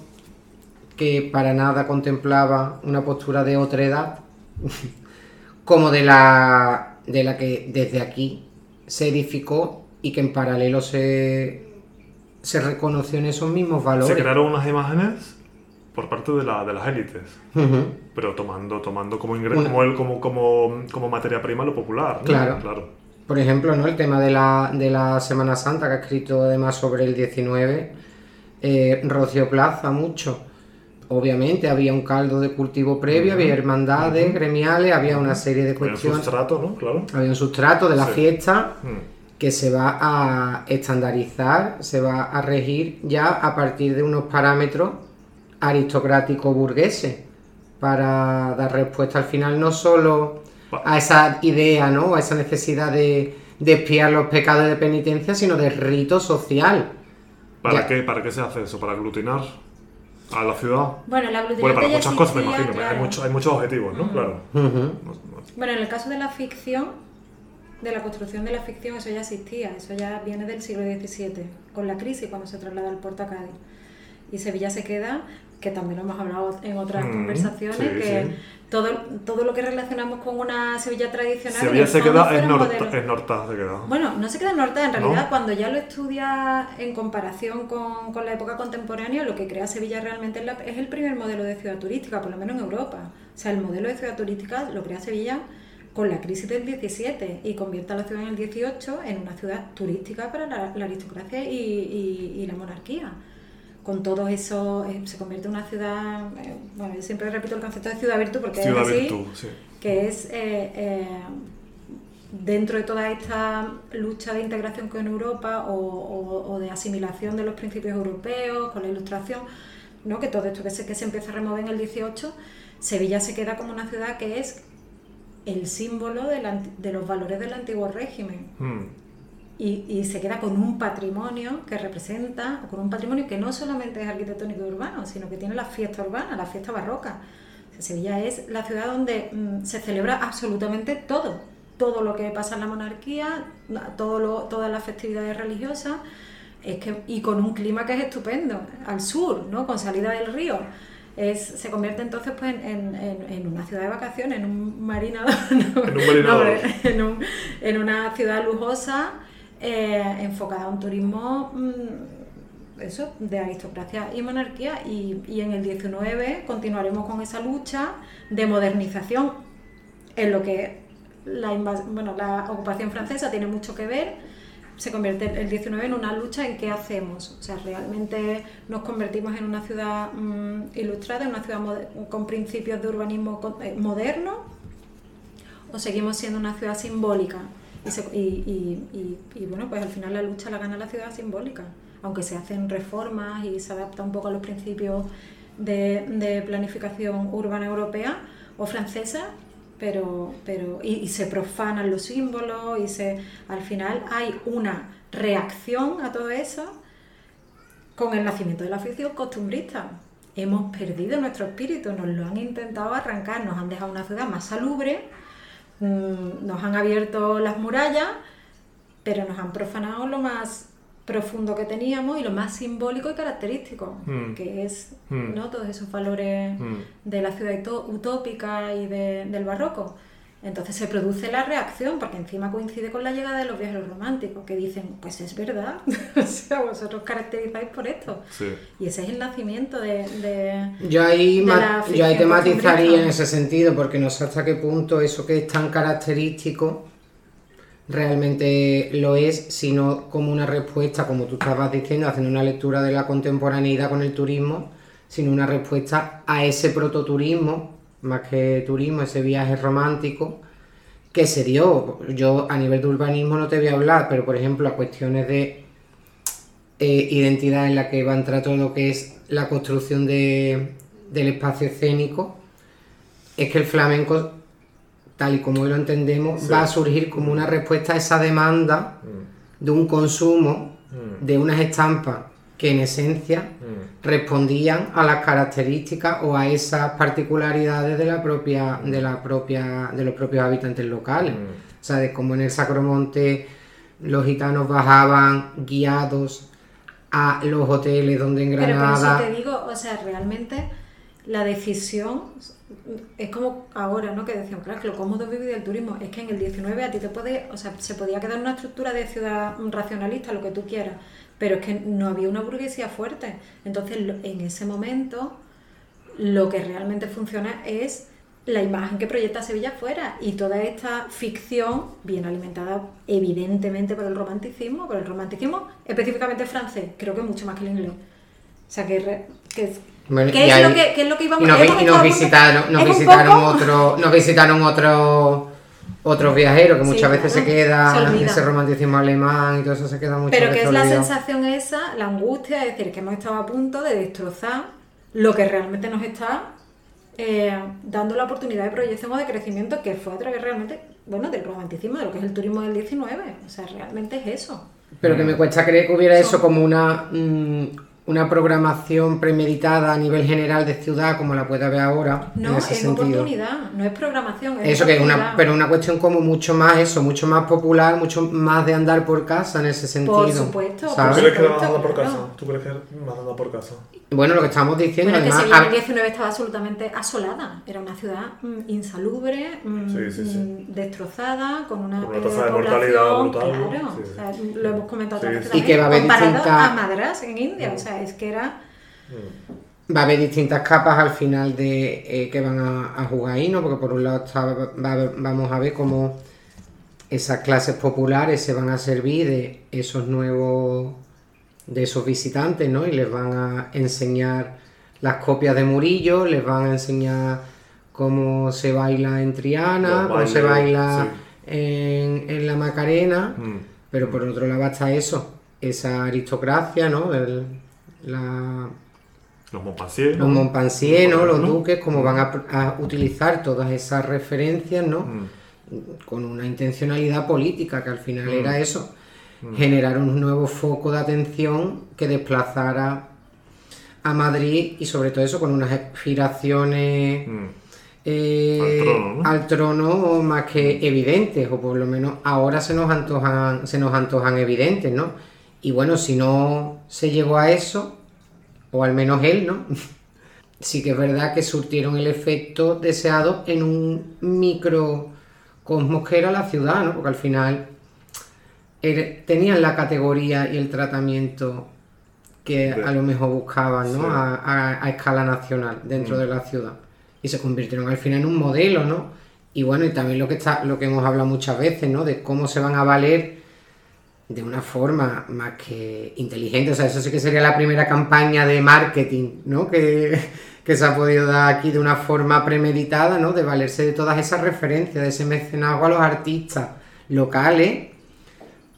C: que para nada contemplaba una postura de otra edad, como de la, de la que desde aquí se edificó y que en paralelo se, se reconoció en esos mismos valores.
A: Se crearon unas imágenes por parte de, la, de las élites. Pero tomando, tomando como, ingre-
C: Una-
A: como, el- como, como, como materia prima lo popular. ¿no?
C: Claro.
A: claro.
C: por ejemplo, ¿no? el tema de la, de la Semana Santa, que ha escrito además sobre el 19, eh, Rocío Plaza mucho. Obviamente había un caldo de cultivo previo, había hermandades gremiales, había una serie de cuestiones.
A: Había un sustrato, ¿no? Claro.
C: Había un sustrato de la
A: Sí.
C: fiesta
A: Mm.
C: que se va a estandarizar, se va a regir ya a partir de unos parámetros aristocráticos burgueses para dar respuesta al final no solo a esa idea, ¿no? a esa necesidad de, de expiar los pecados de penitencia, sino de rito social.
A: ¿Para
C: Ya.
A: qué, ¿Para qué se hace eso? ¿Para aglutinar a la ciudad?
B: Bueno, la aglutinante
A: Bueno, para
B: ya
A: muchas cosas me imagino. Hay,
B: claro.
A: mucho- hay muchos objetivos, ¿no? Claro.
B: Bueno, en el caso de la ficción, de la construcción de la ficción, eso ya existía, eso ya viene del siglo XVII, con la crisis cuando se traslada al puerto a Cádiz. Y Sevilla se queda, que también lo hemos hablado en otras
A: Mm,
B: conversaciones,
A: sí,
B: que
A: sí.
B: todo, todo lo que relacionamos con una Sevilla tradicional...
A: Sevilla se queda en Norta,
B: modelos.
A: en Norta se queda.
B: Bueno, no se queda en norte, en realidad
A: ¿No?
B: cuando ya lo estudias en comparación con, con la época contemporánea, lo que crea Sevilla realmente es, la- es el primer modelo de ciudad turística, por lo menos en Europa. O sea, el modelo de ciudad turística lo crea Sevilla con la crisis del 17 y convierte a la ciudad en el 18 en una ciudad turística para la, la aristocracia y, y- y la monarquía. Con todo eso eh, se convierte en una ciudad, eh, bueno, yo siempre repito el concepto de ciudad virtud porque
A: Ciudad
B: es así,
A: Virtud, sí.
B: que es eh, dentro de toda esta lucha de integración con Europa o, o- o de asimilación de los principios europeos, con la ilustración, ¿no? que todo esto que se, que se empieza a remover en el 18, Sevilla se queda como una ciudad que es el símbolo del anti- de los valores del antiguo régimen
A: Mm.
B: Y, y se queda con un patrimonio que representa, con un patrimonio que no solamente es arquitectónico y urbano, sino que tiene la fiesta urbana, la fiesta barroca. O sea, Sevilla es la ciudad donde mm, se celebra absolutamente todo, todo lo que pasa en la monarquía, todo lo, todas las festividades religiosas, es que, y con un clima que es estupendo, al sur, ¿no? con salida del río. Es, se convierte entonces pues, en, en- en una ciudad de vacaciones, en un marinador. ¿no?
A: En un marinador.
B: No, un- en una ciudad lujosa eh, enfocada a un turismo mm, eso, de aristocracia y monarquía y, y en el 19 continuaremos con esa lucha de modernización en lo que la, bueno, la ocupación francesa tiene mucho que ver se convierte el 19 en una lucha en qué hacemos. O sea, realmente nos convertimos en una ciudad mm, ilustrada, en una ciudad con principios de urbanismo eh, moderno, o seguimos siendo una ciudad simbólica. Y, se- y- y- y- bueno, pues al final la lucha la gana la ciudad simbólica, aunque se hacen reformas y se adapta un poco a los principios de, de planificación urbana europea o francesa, pero, pero y, se profanan los símbolos y se al final hay una reacción a todo eso con el nacimiento de la ficción costumbrista. Hemos perdido nuestro espíritu, nos lo han intentado arrancar, nos han dejado una ciudad más salubre, nos han abierto las murallas, pero nos han profanado lo más profundo que teníamos y lo más simbólico y característico,
A: Mm.
B: que es
A: Mm.
B: ¿no? todos esos valores
A: Mm.
B: de la ciudad utópica y de- del barroco. Entonces se produce la reacción, porque encima coincide con la llegada de los viajeros románticos, que dicen, pues es verdad, o sea, vosotros caracterizáis por esto.
A: Sí.
B: Y ese es el nacimiento de... de-
C: Yo ahí,
B: de
C: ma-
B: la
C: yo ahí te matizaría en ese sentido, porque no sé hasta qué punto eso que es tan característico realmente lo es, sino como una respuesta, como tú estabas diciendo, haciendo una lectura de la contemporaneidad con el turismo, sino una respuesta a ese prototurismo, más que turismo, ese viaje romántico que se dio. Yo a nivel de urbanismo no te voy a hablar, pero por ejemplo a cuestiones de eh, identidad en la que va a entrar todo lo que es la construcción de, del espacio escénico, es que el flamenco, tal y como hoy lo entendemos,
A: Sí.
C: va a surgir como una respuesta a esa demanda
A: Mm.
C: de un consumo
A: Mm.
C: de unas estampas que en esencia
A: Mm.
C: respondían a las características o a esas particularidades de la propia de la propia de los propios habitantes locales
A: Mm.
C: o sea de como en el Sacromonte los gitanos bajaban guiados a los hoteles donde en
B: Pero por eso te digo, o sea, realmente la decisión es como ahora, ¿no? Que decíamos, claro, que lo cómodo es vivir del turismo. Es que en el 19 a ti te puede, o sea, se podía quedar una estructura de ciudad racionalista, lo que tú quieras, pero es que no había una burguesía fuerte. Entonces, en ese momento, lo que realmente funciona es la imagen que proyecta Sevilla fuera y toda esta ficción bien alimentada evidentemente por el romanticismo, por el romanticismo específicamente francés, creo que mucho más que el inglés. O sea, que, que
C: Bueno,
B: ¿qué
C: y
B: es,
C: ahí-
B: lo que, qué es lo que íbamos
C: Y nos,
B: hemos
C: vi- y nos
B: a
C: visitaron, nos
B: un
C: visitaron
B: poco-
C: otro, nos visitaron otros otros viajeros que
B: Sí,
C: muchas veces se queda
B: se
C: ese romanticismo alemán y todo eso se queda mucho
B: Pero que es la sensación esa, la angustia, es decir, que hemos estado a punto de destrozar lo que realmente nos está eh, dando la oportunidad de proyección o de crecimiento que fue a través realmente, bueno, del romanticismo, de lo que es el turismo del 19. O sea, realmente es eso.
C: Pero que me cuesta creer que hubiera eso como una mm, una programación premeditada a nivel general de ciudad como la puede haber ahora en
B: No,
C: ese
B: es
C: sentido.
B: oportunidad, no es programación. Es
C: Eso que es una, pero una cuestión como mucho más eso, mucho más popular, mucho más de andar por casa en ese sentido.
B: Por supuesto,
A: ¿Tú
C: ¿sabes?
B: por
A: crees que a andar por casa? ¿Tú crees que van a andar por casa?
C: Bueno, lo que estamos diciendo,
B: Bueno, es que
C: además,
B: Sevilla en el 19 estaba absolutamente asolada. Era una ciudad mm, insalubre, mm,
A: Sí, sí, sí.
B: mm, destrozada, con una,
A: Con una
B: eh,
A: tasa de mortalidad
B: población,
A: brutal,
B: Claro,
A: sí.
B: o sea, lo hemos comentado
A: sí.
C: Y que va a haber
B: comparado
C: distintas-
B: a Madras en India, o sea, es que era...
C: va a haber distintas capas al final de eh, que van a, a jugar ahí, ¿no? Porque por un lado está- va vamos a ver cómo esas clases populares se van a servir de esos nuevos, de esos visitantes, ¿no? Y les van a enseñar las copias de Murillo, les van a enseñar cómo se baila en Triana, cómo se baila en, en la Macarena.
A: Mm.
C: Pero por otro lado está eso, esa aristocracia, ¿no? El- la,
A: Los Montpensier.
C: los Montpensier, ¿no? Los duques, como van a, a utilizar todas esas referencias, ¿no?
A: Mm.
C: Con una intencionalidad política, que al final
A: Mm.
C: era eso, generar un nuevo foco de atención que desplazara a Madrid y sobre todo eso con unas aspiraciones
A: Mm.
C: eh,
A: Al trono, ¿no?
C: al trono más que evidentes, o por lo menos ahora se nos antojan, se nos antojan evidentes, ¿no? Y bueno, si no se llegó a eso, o al menos él, ¿no? sí que es verdad que surtieron el efecto deseado en un microcosmos que era la ciudad, ¿no? Porque al final tenían la categoría y el tratamiento que a lo mejor buscaban, ¿no?
A: Sí.
C: A, a- a escala nacional dentro
A: Mm.
C: de la ciudad. Y se convirtieron al final en un modelo, ¿no? Y bueno, y también lo que está, lo que hemos hablado muchas veces, ¿no? De cómo se van a valer de una forma más que inteligente. O sea, eso sí que sería la primera campaña de marketing, ¿no? Que, que se ha podido dar aquí de una forma premeditada, ¿no? De valerse de todas esas referencias, de ese mecenazgo a los artistas locales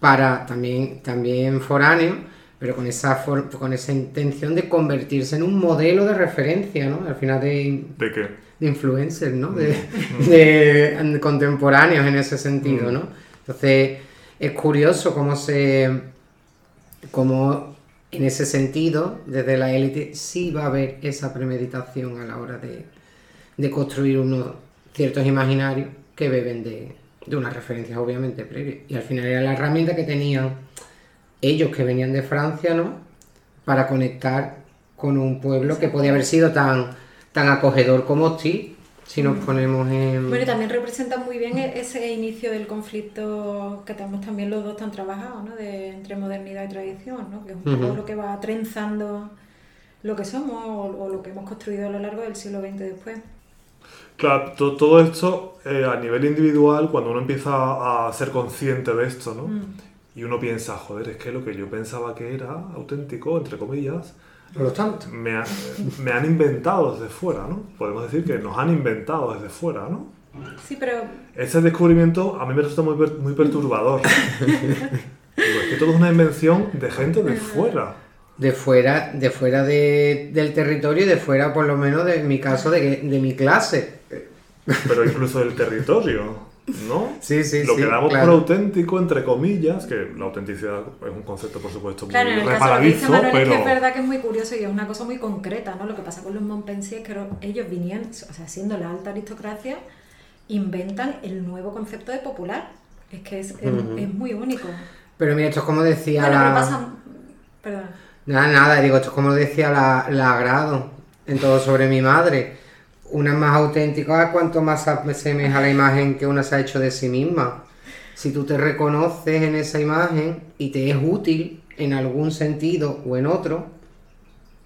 C: para también, también foráneos, pero con esa, for- con esa intención de convertirse en un modelo de referencia, ¿no? Al final de,
A: ¿De qué?
C: de influencers, ¿no? De, de contemporáneos en ese sentido, ¿no? Entonces, es curioso cómo se. cómo en ese sentido, desde la élite, sí va a haber esa premeditación a la hora de, de construir unos ciertos imaginarios que beben de, de unas referencias, obviamente, previas. Y al final era la herramienta que tenían ellos que venían de Francia, ¿no? Para conectar con un pueblo que podía haber sido tan, tan acogedor como hostil, si nos ponemos en...
B: Bueno, y también representa muy bien e- ese inicio del conflicto que tenemos también los dos tan trabajados, ¿no? De, entre modernidad y tradición, ¿no? Que es un poco lo que va trenzando lo que somos o, o lo que hemos construido a lo largo del siglo XX después.
A: Claro, to- todo esto eh, a nivel individual, cuando uno empieza a ser consciente de esto, ¿no?
B: Mm.
A: Y uno piensa, joder, es que lo que yo pensaba que era auténtico, entre comillas,
C: Por lo tanto,
A: me, ha- me han inventado desde fuera, ¿no? Podemos decir que nos han inventado desde fuera, ¿no?
B: Sí, pero
A: Ese descubrimiento a mí me resulta muy, per- muy perturbador. Digo, es que todo es una invención de gente de fuera.
C: de fuera, de fuera de- del territorio y de fuera, por lo menos, de en mi caso, de, de mi clase.
A: Pero incluso del territorio, ¿no?
C: Sí, sí,
A: Lo
C: sí,
A: que damos
C: claro.
A: por auténtico, entre comillas, que la autenticidad es un concepto, por supuesto, muy
B: claro, en el caso de lo que dice
A: resbaladizo,
B: Manuel es que
A: pero...
B: es verdad que es muy curioso y es una cosa muy concreta, ¿no? Lo que pasa con los Montpensier es que ellos vinían, o sea, siendo la alta aristocracia, inventan el nuevo concepto de popular. Es que es, es-
C: Ujú.
B: es muy único.
C: Pero mira, esto es como decía
B: Bueno,
C: la...
B: pero pasa... Perdón.
C: Nada, nada, digo, esto es como decía la, la Agrado en todo sobre mi madre. Una más auténtica cuanto más se asemeja a la imagen que una se ha hecho de sí misma. Si tú te reconoces en esa imagen y te es útil en algún sentido o en otro,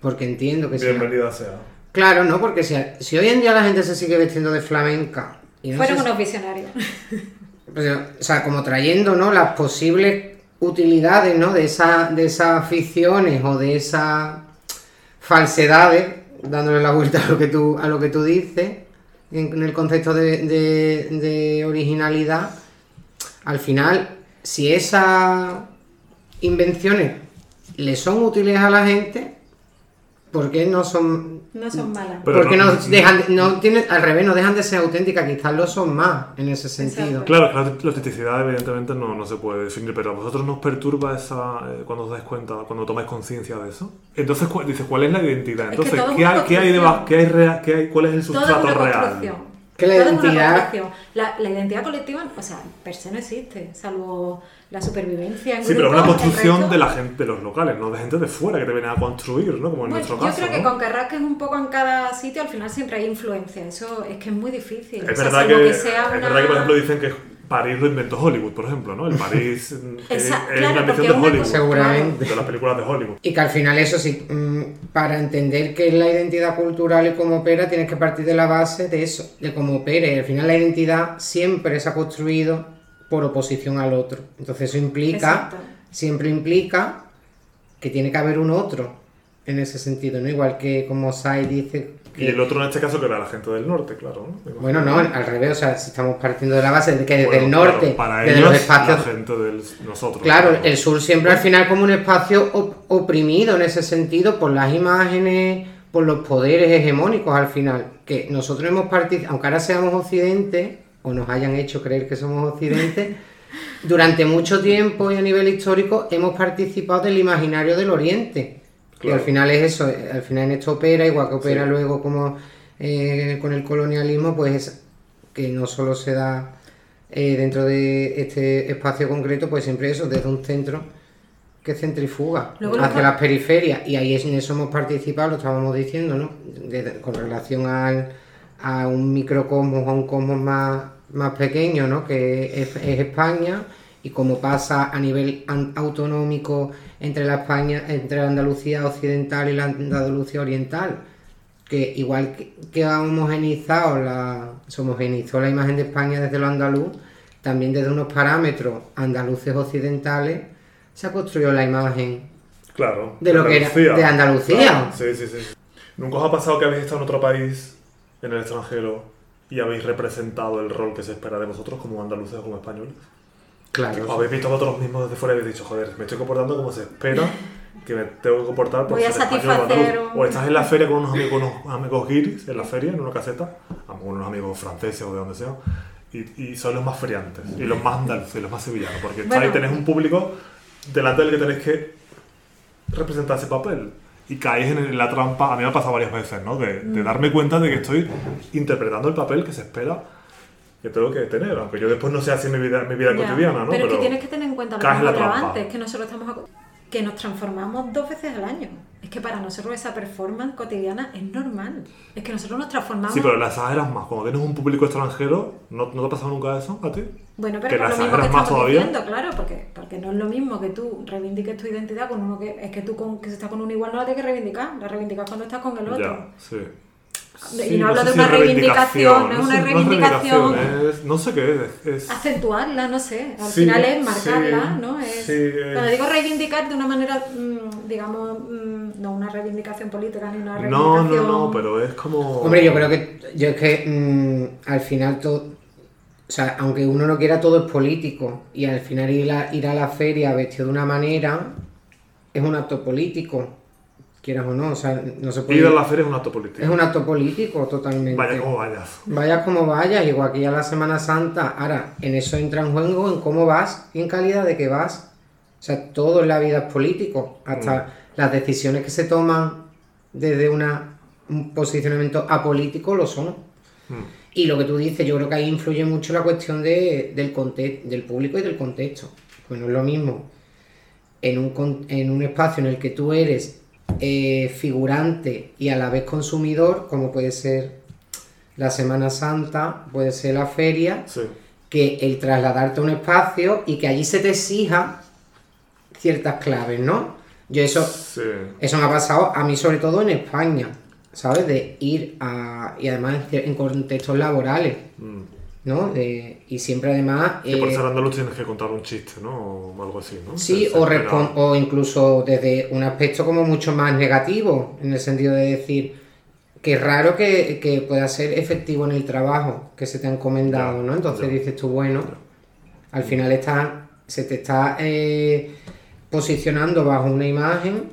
C: porque entiendo que
A: Bienvenida sea.
C: Claro, no, porque si, si hoy en día la gente se sigue vestiendo de flamenca. Y no
B: Fueron
C: se-
B: unos visionarios.
C: pues, o sea, como trayendo, ¿no? Las posibles utilidades, ¿no? De, esa, de esas ficciones o de esas falsedades, dándole la vuelta a lo que tú, a lo que tú dices, en, el concepto de, de- de originalidad, al final, si esas invenciones le son útiles a la gente, ¿por qué no son
B: No son malas.
A: Pero
C: porque
A: no-
C: no, dejan de- no tienen, al revés, no dejan de ser auténticas, quizás lo son más en ese sentido.
B: Exacto.
A: Claro, la la autenticidad evidentemente no, no se puede definir, pero a vosotros nos perturba esa eh, cuando os dais cuenta, cuando tomáis conciencia de eso. Entonces, cu- dice, ¿cuál es la identidad?
B: Es que
A: Entonces, ¿qué, hay, ¿qué hay debajo? ¿Qué hay rea- qué hay, ¿Cuál es el
B: Todo es
A: sustrato real?
C: Que la
B: Todo es una
C: identidad-.
B: La, la identidad colectiva, o sea, per se no existe, salvo la supervivencia en
A: Sí, pero es una
B: grupo,
A: construcción de la gente, de los locales, no de gente de fuera que te viene a construir, ¿no? Como en
B: Bueno,
A: nuestro
B: yo
A: caso.
B: creo que
A: ¿no?
B: con que rasques un poco en cada sitio, al final siempre hay influencia. Eso es que es muy difícil.
A: Es
B: O sea,
A: verdad
B: salvo
A: que,
B: sea
A: es
B: una-
A: verdad que, por ejemplo, dicen que París lo inventó Hollywood, por ejemplo, ¿no? El París que
B: Esa-
A: es
B: claro,
A: una invención
B: porque
A: de
B: es una
A: Hollywood.
C: Seguramente.
A: De las películas de Hollywood.
C: Y que al final eso sí, mm, para entender qué es la identidad cultural y cómo opera, tienes que partir de la base de eso, de cómo opera. Y al final la identidad siempre se ha construido por oposición al otro. Entonces eso implica,
B: Exacto.
C: siempre implica que tiene que haber un otro en ese sentido, ¿no? Igual que como Sai dice
A: Y el otro en este caso que era la gente del norte, claro. ¿no?
C: Bueno, no, al revés, o sea, si estamos partiendo de la base de que desde
A: Bueno,
C: el norte,
A: claro, para
C: desde
A: ellos,
C: los espacios
A: la gente de nosotros.
C: Claro, el sur siempre al final como un espacio op- oprimido en ese sentido por las imágenes, por los poderes hegemónicos al final, que nosotros hemos participado, aunque ahora seamos occidente, o nos hayan hecho creer que somos occidente, durante mucho tiempo y a nivel histórico hemos participado del imaginario del oriente. Y
A: Claro.
C: al final es eso, al final en esto opera, igual que opera
A: Sí.
C: luego como eh, con el colonialismo, pues es que no solo se da eh, dentro de este espacio concreto, pues siempre eso, desde un centro que centrifuga
B: Luego
C: hacia las periferias. Y ahí es- en eso hemos participado, lo estábamos diciendo, ¿no? De- con relación al, a un microcosmos, a un cosmos más, más pequeño, ¿no? Que es, es España. Y como pasa a nivel an- autonómico entre la España, entre la Andalucía occidental y la Andalucía oriental, que igual que, que ha homogenizado la, se homogenizó la imagen de España desde lo andaluz, también desde unos parámetros andaluces occidentales se ha construido la imagen
A: Claro.
C: de lo que era- de Andalucía.
A: Claro, Sí, sí, sí. ¿Nunca os ha pasado que habéis estado en otro país, en el extranjero, y habéis representado el rol que se espera de vosotros como andaluces o como españoles?
C: Claro.
A: ¿Os habéis visto vosotros mismos desde fuera y habéis dicho, joder, me estoy comportando como se espera que me tengo que comportar por
B: Voy a
A: ser español o
B: satisfacer
A: andaluz?
B: un-
A: O estás en la feria con unos amigos, unos amigos guiris, en la feria, en una caseta, con unos amigos franceses o de donde sea, y, y son los más feriantes, y los más andaluces, y los más sevillanos, porque
B: Bueno.
A: ahí tenéis un público delante del que tenéis que representar ese papel. Y caéis en, la trampa, a mí me ha pasado varias veces, ¿no? De,
B: Mm.
A: de darme cuenta de que estoy interpretando el papel que se espera que tengo que tener, aunque yo después no sea así mi vida, mi vida
B: Ya,
A: cotidiana, ¿no?
B: Pero, es que tienes que tener en cuenta lo que
A: caes
B: antes, que nosotros estamos que nos transformamos dos veces al año. Es que para nosotros esa performance cotidiana es normal. Es que nosotros nos transformamos.
A: Sí, pero la exageras más. Cuando tienes un público extranjero, ¿no, ¿no te ha pasado nunca eso a ti?
B: Bueno,
A: que
B: pero
A: la
B: es lo mismo que
A: más todavía.
B: diciendo, claro, porque, porque no es lo mismo que tú reivindiques tu identidad con uno que es que tú con, que estás con uno igual no la tienes que reivindicar, la reivindicas cuando estás con el otro.
A: Ya, sí. Sí,
B: y no hablo
A: sé
B: de una reivindicación, no es
A: no
B: una reivindicación.
A: es- no sé qué es. es
B: Acentuarla, no sé, al
A: Sí,
B: final es marcarla,
A: sí,
B: ¿no? Es,
A: sí, es-
B: Cuando digo reivindicar de una manera, mm, digamos, mm, no una reivindicación política ni una
A: no,
B: reivindicación...
A: no, no, pero es como.
C: Hombre, yo creo que yo es que mm, al final todo, o sea, aunque uno no quiera todo es político y al final ir a, ir a la feria vestido de una manera es un acto político, quieras o no, o sea, no se puede.
A: Ir a la feria es un acto político.
C: Es un acto político totalmente.
A: Vaya como vayas.
C: Vayas como vayas, igual que ya la Semana Santa, ahora en eso entra en juego en cómo vas y en calidad de que vas. O sea, todo en la vida es político, hasta las decisiones que se toman desde una, un posicionamiento apolítico lo son.
A: Mm.
C: Y lo que tú dices, yo creo que ahí influye mucho la cuestión de- del, conte- del público y del contexto. Pues no es lo mismo en un, con- en un espacio en el que tú eres eh, figurante y a la vez consumidor, como puede ser la Semana Santa, puede ser la feria,
A: Sí.
C: que el trasladarte a un espacio y que allí se te exija ciertas claves, ¿no? Yo eso,
A: Sí.
C: eso me ha pasado a mí sobre todo en España. ¿sabes? De ir a... y además en, en contextos laborales,
A: Mm.
C: ¿No? De- y siempre además...
A: Que por
C: eh,
A: ser andaluz tienes que contar un chiste, ¿no? O algo así, ¿no?
C: Sí, o, o incluso desde un aspecto como mucho más negativo, en el sentido de decir que es raro que, que pueda ser efectivo en el trabajo que se te ha encomendado, ¿no? Entonces
A: ya.
C: dices tú, bueno, al final está, se te está eh, posicionando bajo una imagen,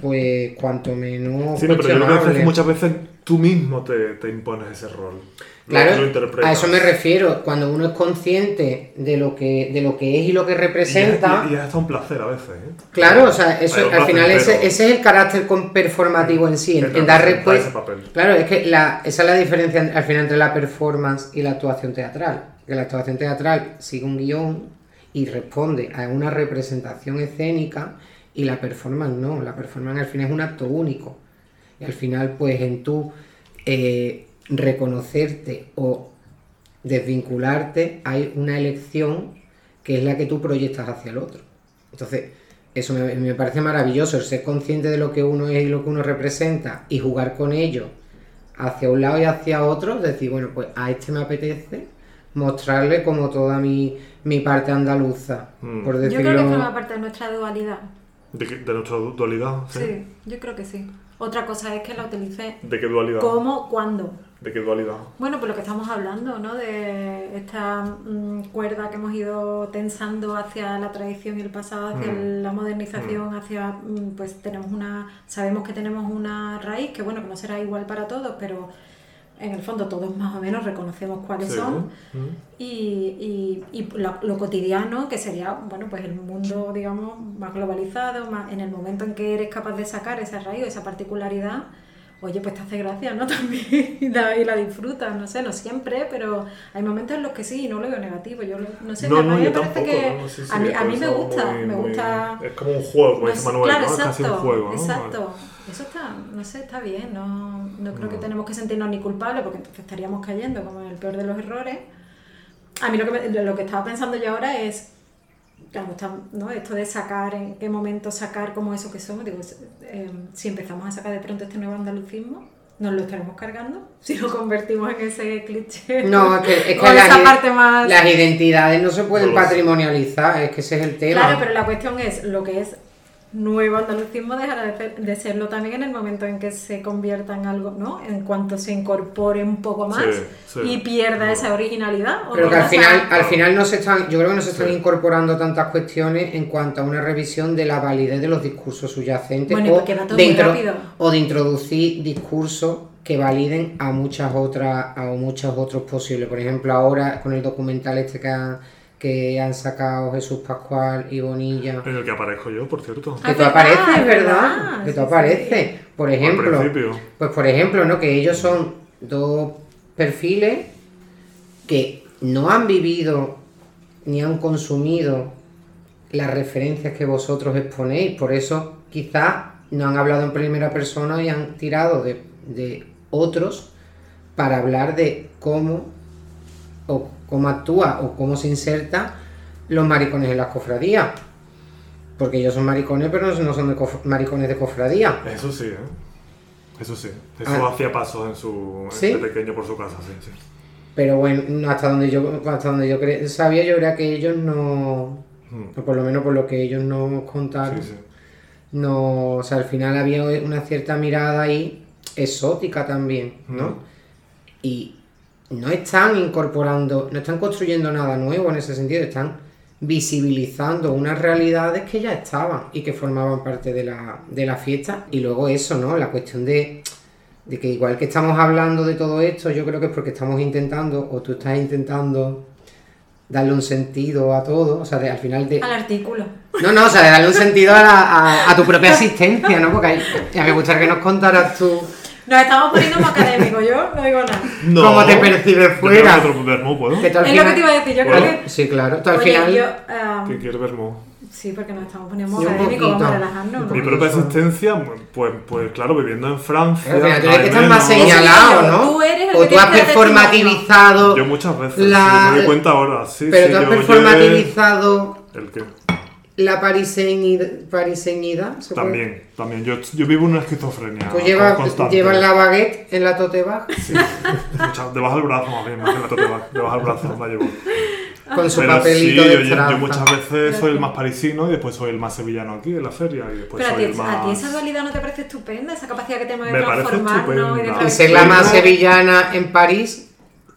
C: pues cuanto menos
A: Sí, pero yo lo que muchas veces tú mismo te, te impones ese rol.
C: Claro,
A: lo
C: a eso me refiero, cuando uno es consciente de lo que, de lo que es y lo que representa.
A: Y, es- y es hasta un placer a veces, ¿eh?
C: Claro, o sea, eso, al final ese, ese es el carácter performativo en sí, en, dar respuesta. Claro, es que la, esa es la diferencia al final entre la performance y la actuación teatral. Que la actuación teatral sigue un guion y responde a una representación escénica y la performance no. La performance al final es un acto único. Y al final, pues en eh, reconocerte o desvincularte, hay una elección que es la que tú proyectas hacia el otro. Entonces, eso me, me parece maravilloso, el ser consciente de lo que uno es y lo que uno representa y jugar con ello hacia un lado y hacia otro, decir, bueno, pues a este me apetece mostrarle como toda mi, mi parte andaluza,
A: Mm.
C: por
B: Yo
C: decirlo.
B: creo que forma parte de nuestra dualidad.
A: ¿De, nuestra du- dualidad? ¿sí?
B: Sí, yo creo que sí. Otra cosa es que la utilice
A: ¿De qué dualidad?
B: cómo, cuándo.
A: ¿De qué dualidad?
B: Bueno, pues lo que estamos hablando, ¿no? De esta mm, cuerda que hemos ido tensando hacia la tradición y el pasado, hacia
A: Mm.
B: la modernización, hacia, mm, pues tenemos una, sabemos que tenemos una raíz que, bueno, que no será igual para todos, pero en el fondo todos más o menos reconocemos cuáles
A: Sí.
B: son. Y, y, y lo, lo cotidiano, que sería, bueno, pues el mundo, digamos, más globalizado, más, en el momento en que eres capaz de sacar esa raíz, esa particularidad, oye, pues te hace gracia, ¿no? También, y la, disfrutas, no sé, no siempre, pero hay momentos en los que sí, y no lo veo negativo, yo no sé,
A: No,
B: a mí me parece
A: tampoco.
B: que,
A: no, sí, sí,
B: a mí, a mí me gusta,
A: muy-
B: me
A: muy-
B: gusta...
A: Es como un juego, como dice Manuel,
B: claro,
A: ¿no? Es
B: exacto,
A: casi un juego,
B: exacto. Eso está, no sé, está bien, no, no creo que tenemos que sentirnos ni culpables porque entonces estaríamos cayendo como en el peor de los errores. A mí lo que, me- lo que estaba pensando yo ahora es, claro, está- ¿no? esto de sacar, en qué momento sacar como eso que somos, digo, eh, si empezamos a sacar de pronto este nuevo andalucismo, nos lo estaremos cargando, si lo convertimos en ese cliché.
C: No, es que, es que las,
B: esa parte más...
C: las identidades no se pueden patrimonializar, es que ese es el tema.
B: Claro, pero la cuestión es lo que es nuevo andalucismo dejará de, ser- de serlo también en el momento en que se convierta en algo, ¿no? En cuanto se incorpore un poco más
A: Sí, sí.
B: y pierda esa originalidad. ¿o
C: Pero que al final, al final no se están, yo creo que no se están
A: Sí.
C: incorporando tantas cuestiones en cuanto a una revisión de la validez de los discursos subyacentes
B: Bueno, y
C: o,
B: porque va todo
C: de
B: muy
C: intro-
B: rápido.
C: o de introducir discursos que validen a muchas otras, a muchos otros posibles. Por ejemplo, ahora con el documental este que han, que han sacado Jesús Pascual y Bonilla.
A: En el que aparezco yo, por cierto.
B: Ah,
C: Que
B: es
C: tú apareces,
B: es
C: ¿verdad?
B: verdad,
C: Que tú
B: sí.
C: apareces. Por ejemplo, pues por ejemplo, ¿no? Que ellos son dos perfiles que no han vivido ni han consumido las referencias que vosotros exponéis. Por eso quizás no han hablado en primera persona y han tirado de, de otros para hablar de cómo o cómo actúa o cómo se inserta los maricones en las cofradías. Porque ellos son maricones, pero no son de maricones de cofradía.
A: Eso sí, ¿eh? Eso sí. Eso
C: Ah.
A: hacía pasos en su...
C: ¿Sí?
A: de pequeño por su casa, sí, sí.
C: Pero bueno, hasta donde yo, hasta donde yo sabía, yo creía que ellos no,
A: Mm.
C: o por lo menos por lo que ellos nos contaron,
A: Sí, sí.
C: no, o sea, al final había una cierta mirada ahí exótica también, ¿no?
A: Mm.
C: Y no están incorporando, no están construyendo nada nuevo en ese sentido, están visibilizando unas realidades que ya estaban y que formaban parte de la, de la fiesta. Y luego eso, ¿no? La cuestión de, de que igual que estamos hablando de todo esto, yo creo que es porque estamos intentando, o tú estás intentando darle un sentido a todo, o sea, de- al final de...
B: Al artículo.
C: No, no, o sea, de darle un sentido a, la- a- a tu propia existencia, ¿no? Porque hay- ya me gustaría que nos contaras tú
B: Nos estamos poniendo más académicos, yo no digo nada.
C: cómo te percibes fuera.
A: otro vermo, ¿puedo?
C: Que tú al
B: Es lo que te iba a decir, yo
A: Bueno,
B: creo que...
C: Sí, claro. Tú al
B: Oye,
C: final...
B: yo... ah,
A: ¿Qué quieres vermo?
B: sí, porque nos estamos poniendo
C: Sí,
B: académicos, vamos a relajarnos. ¿no?
A: Mi propia existencia, pues, pues claro, viviendo en Francia.
C: Tú eres que estás más señalado, ¿no?
B: tú eres el
C: o tú has
B: tienes
C: performativizado...
A: Yo muchas veces,
C: La-
A: sí, me doy cuenta ahora, sí,
C: Pero
A: sí,
C: tú has
A: yo- yo he-
C: performativizado
A: ¿El qué?
C: La pariseñida, pariseñida ¿se puede?
A: También, también. Yo, yo vivo una esquizofrenia.
C: Tú llevas, llevas la baguette en la tote bag
A: Sí. Debajo del brazo, más bien, más que en la tote bag. Debajo del brazo la llevo.
C: con su
A: Pero sí,
C: papelito
A: yo,
C: de
A: yo- yo muchas veces soy el más parisino y después soy el más sevillano aquí en la feria. Y después
B: Pero a
A: soy
B: ti,
A: el
B: a ti
A: más.
B: esa dualidad no te parece estupenda, esa capacidad que tenemos de transformarnos y de
A: estupenda.
C: Y ser la más sevillana en París,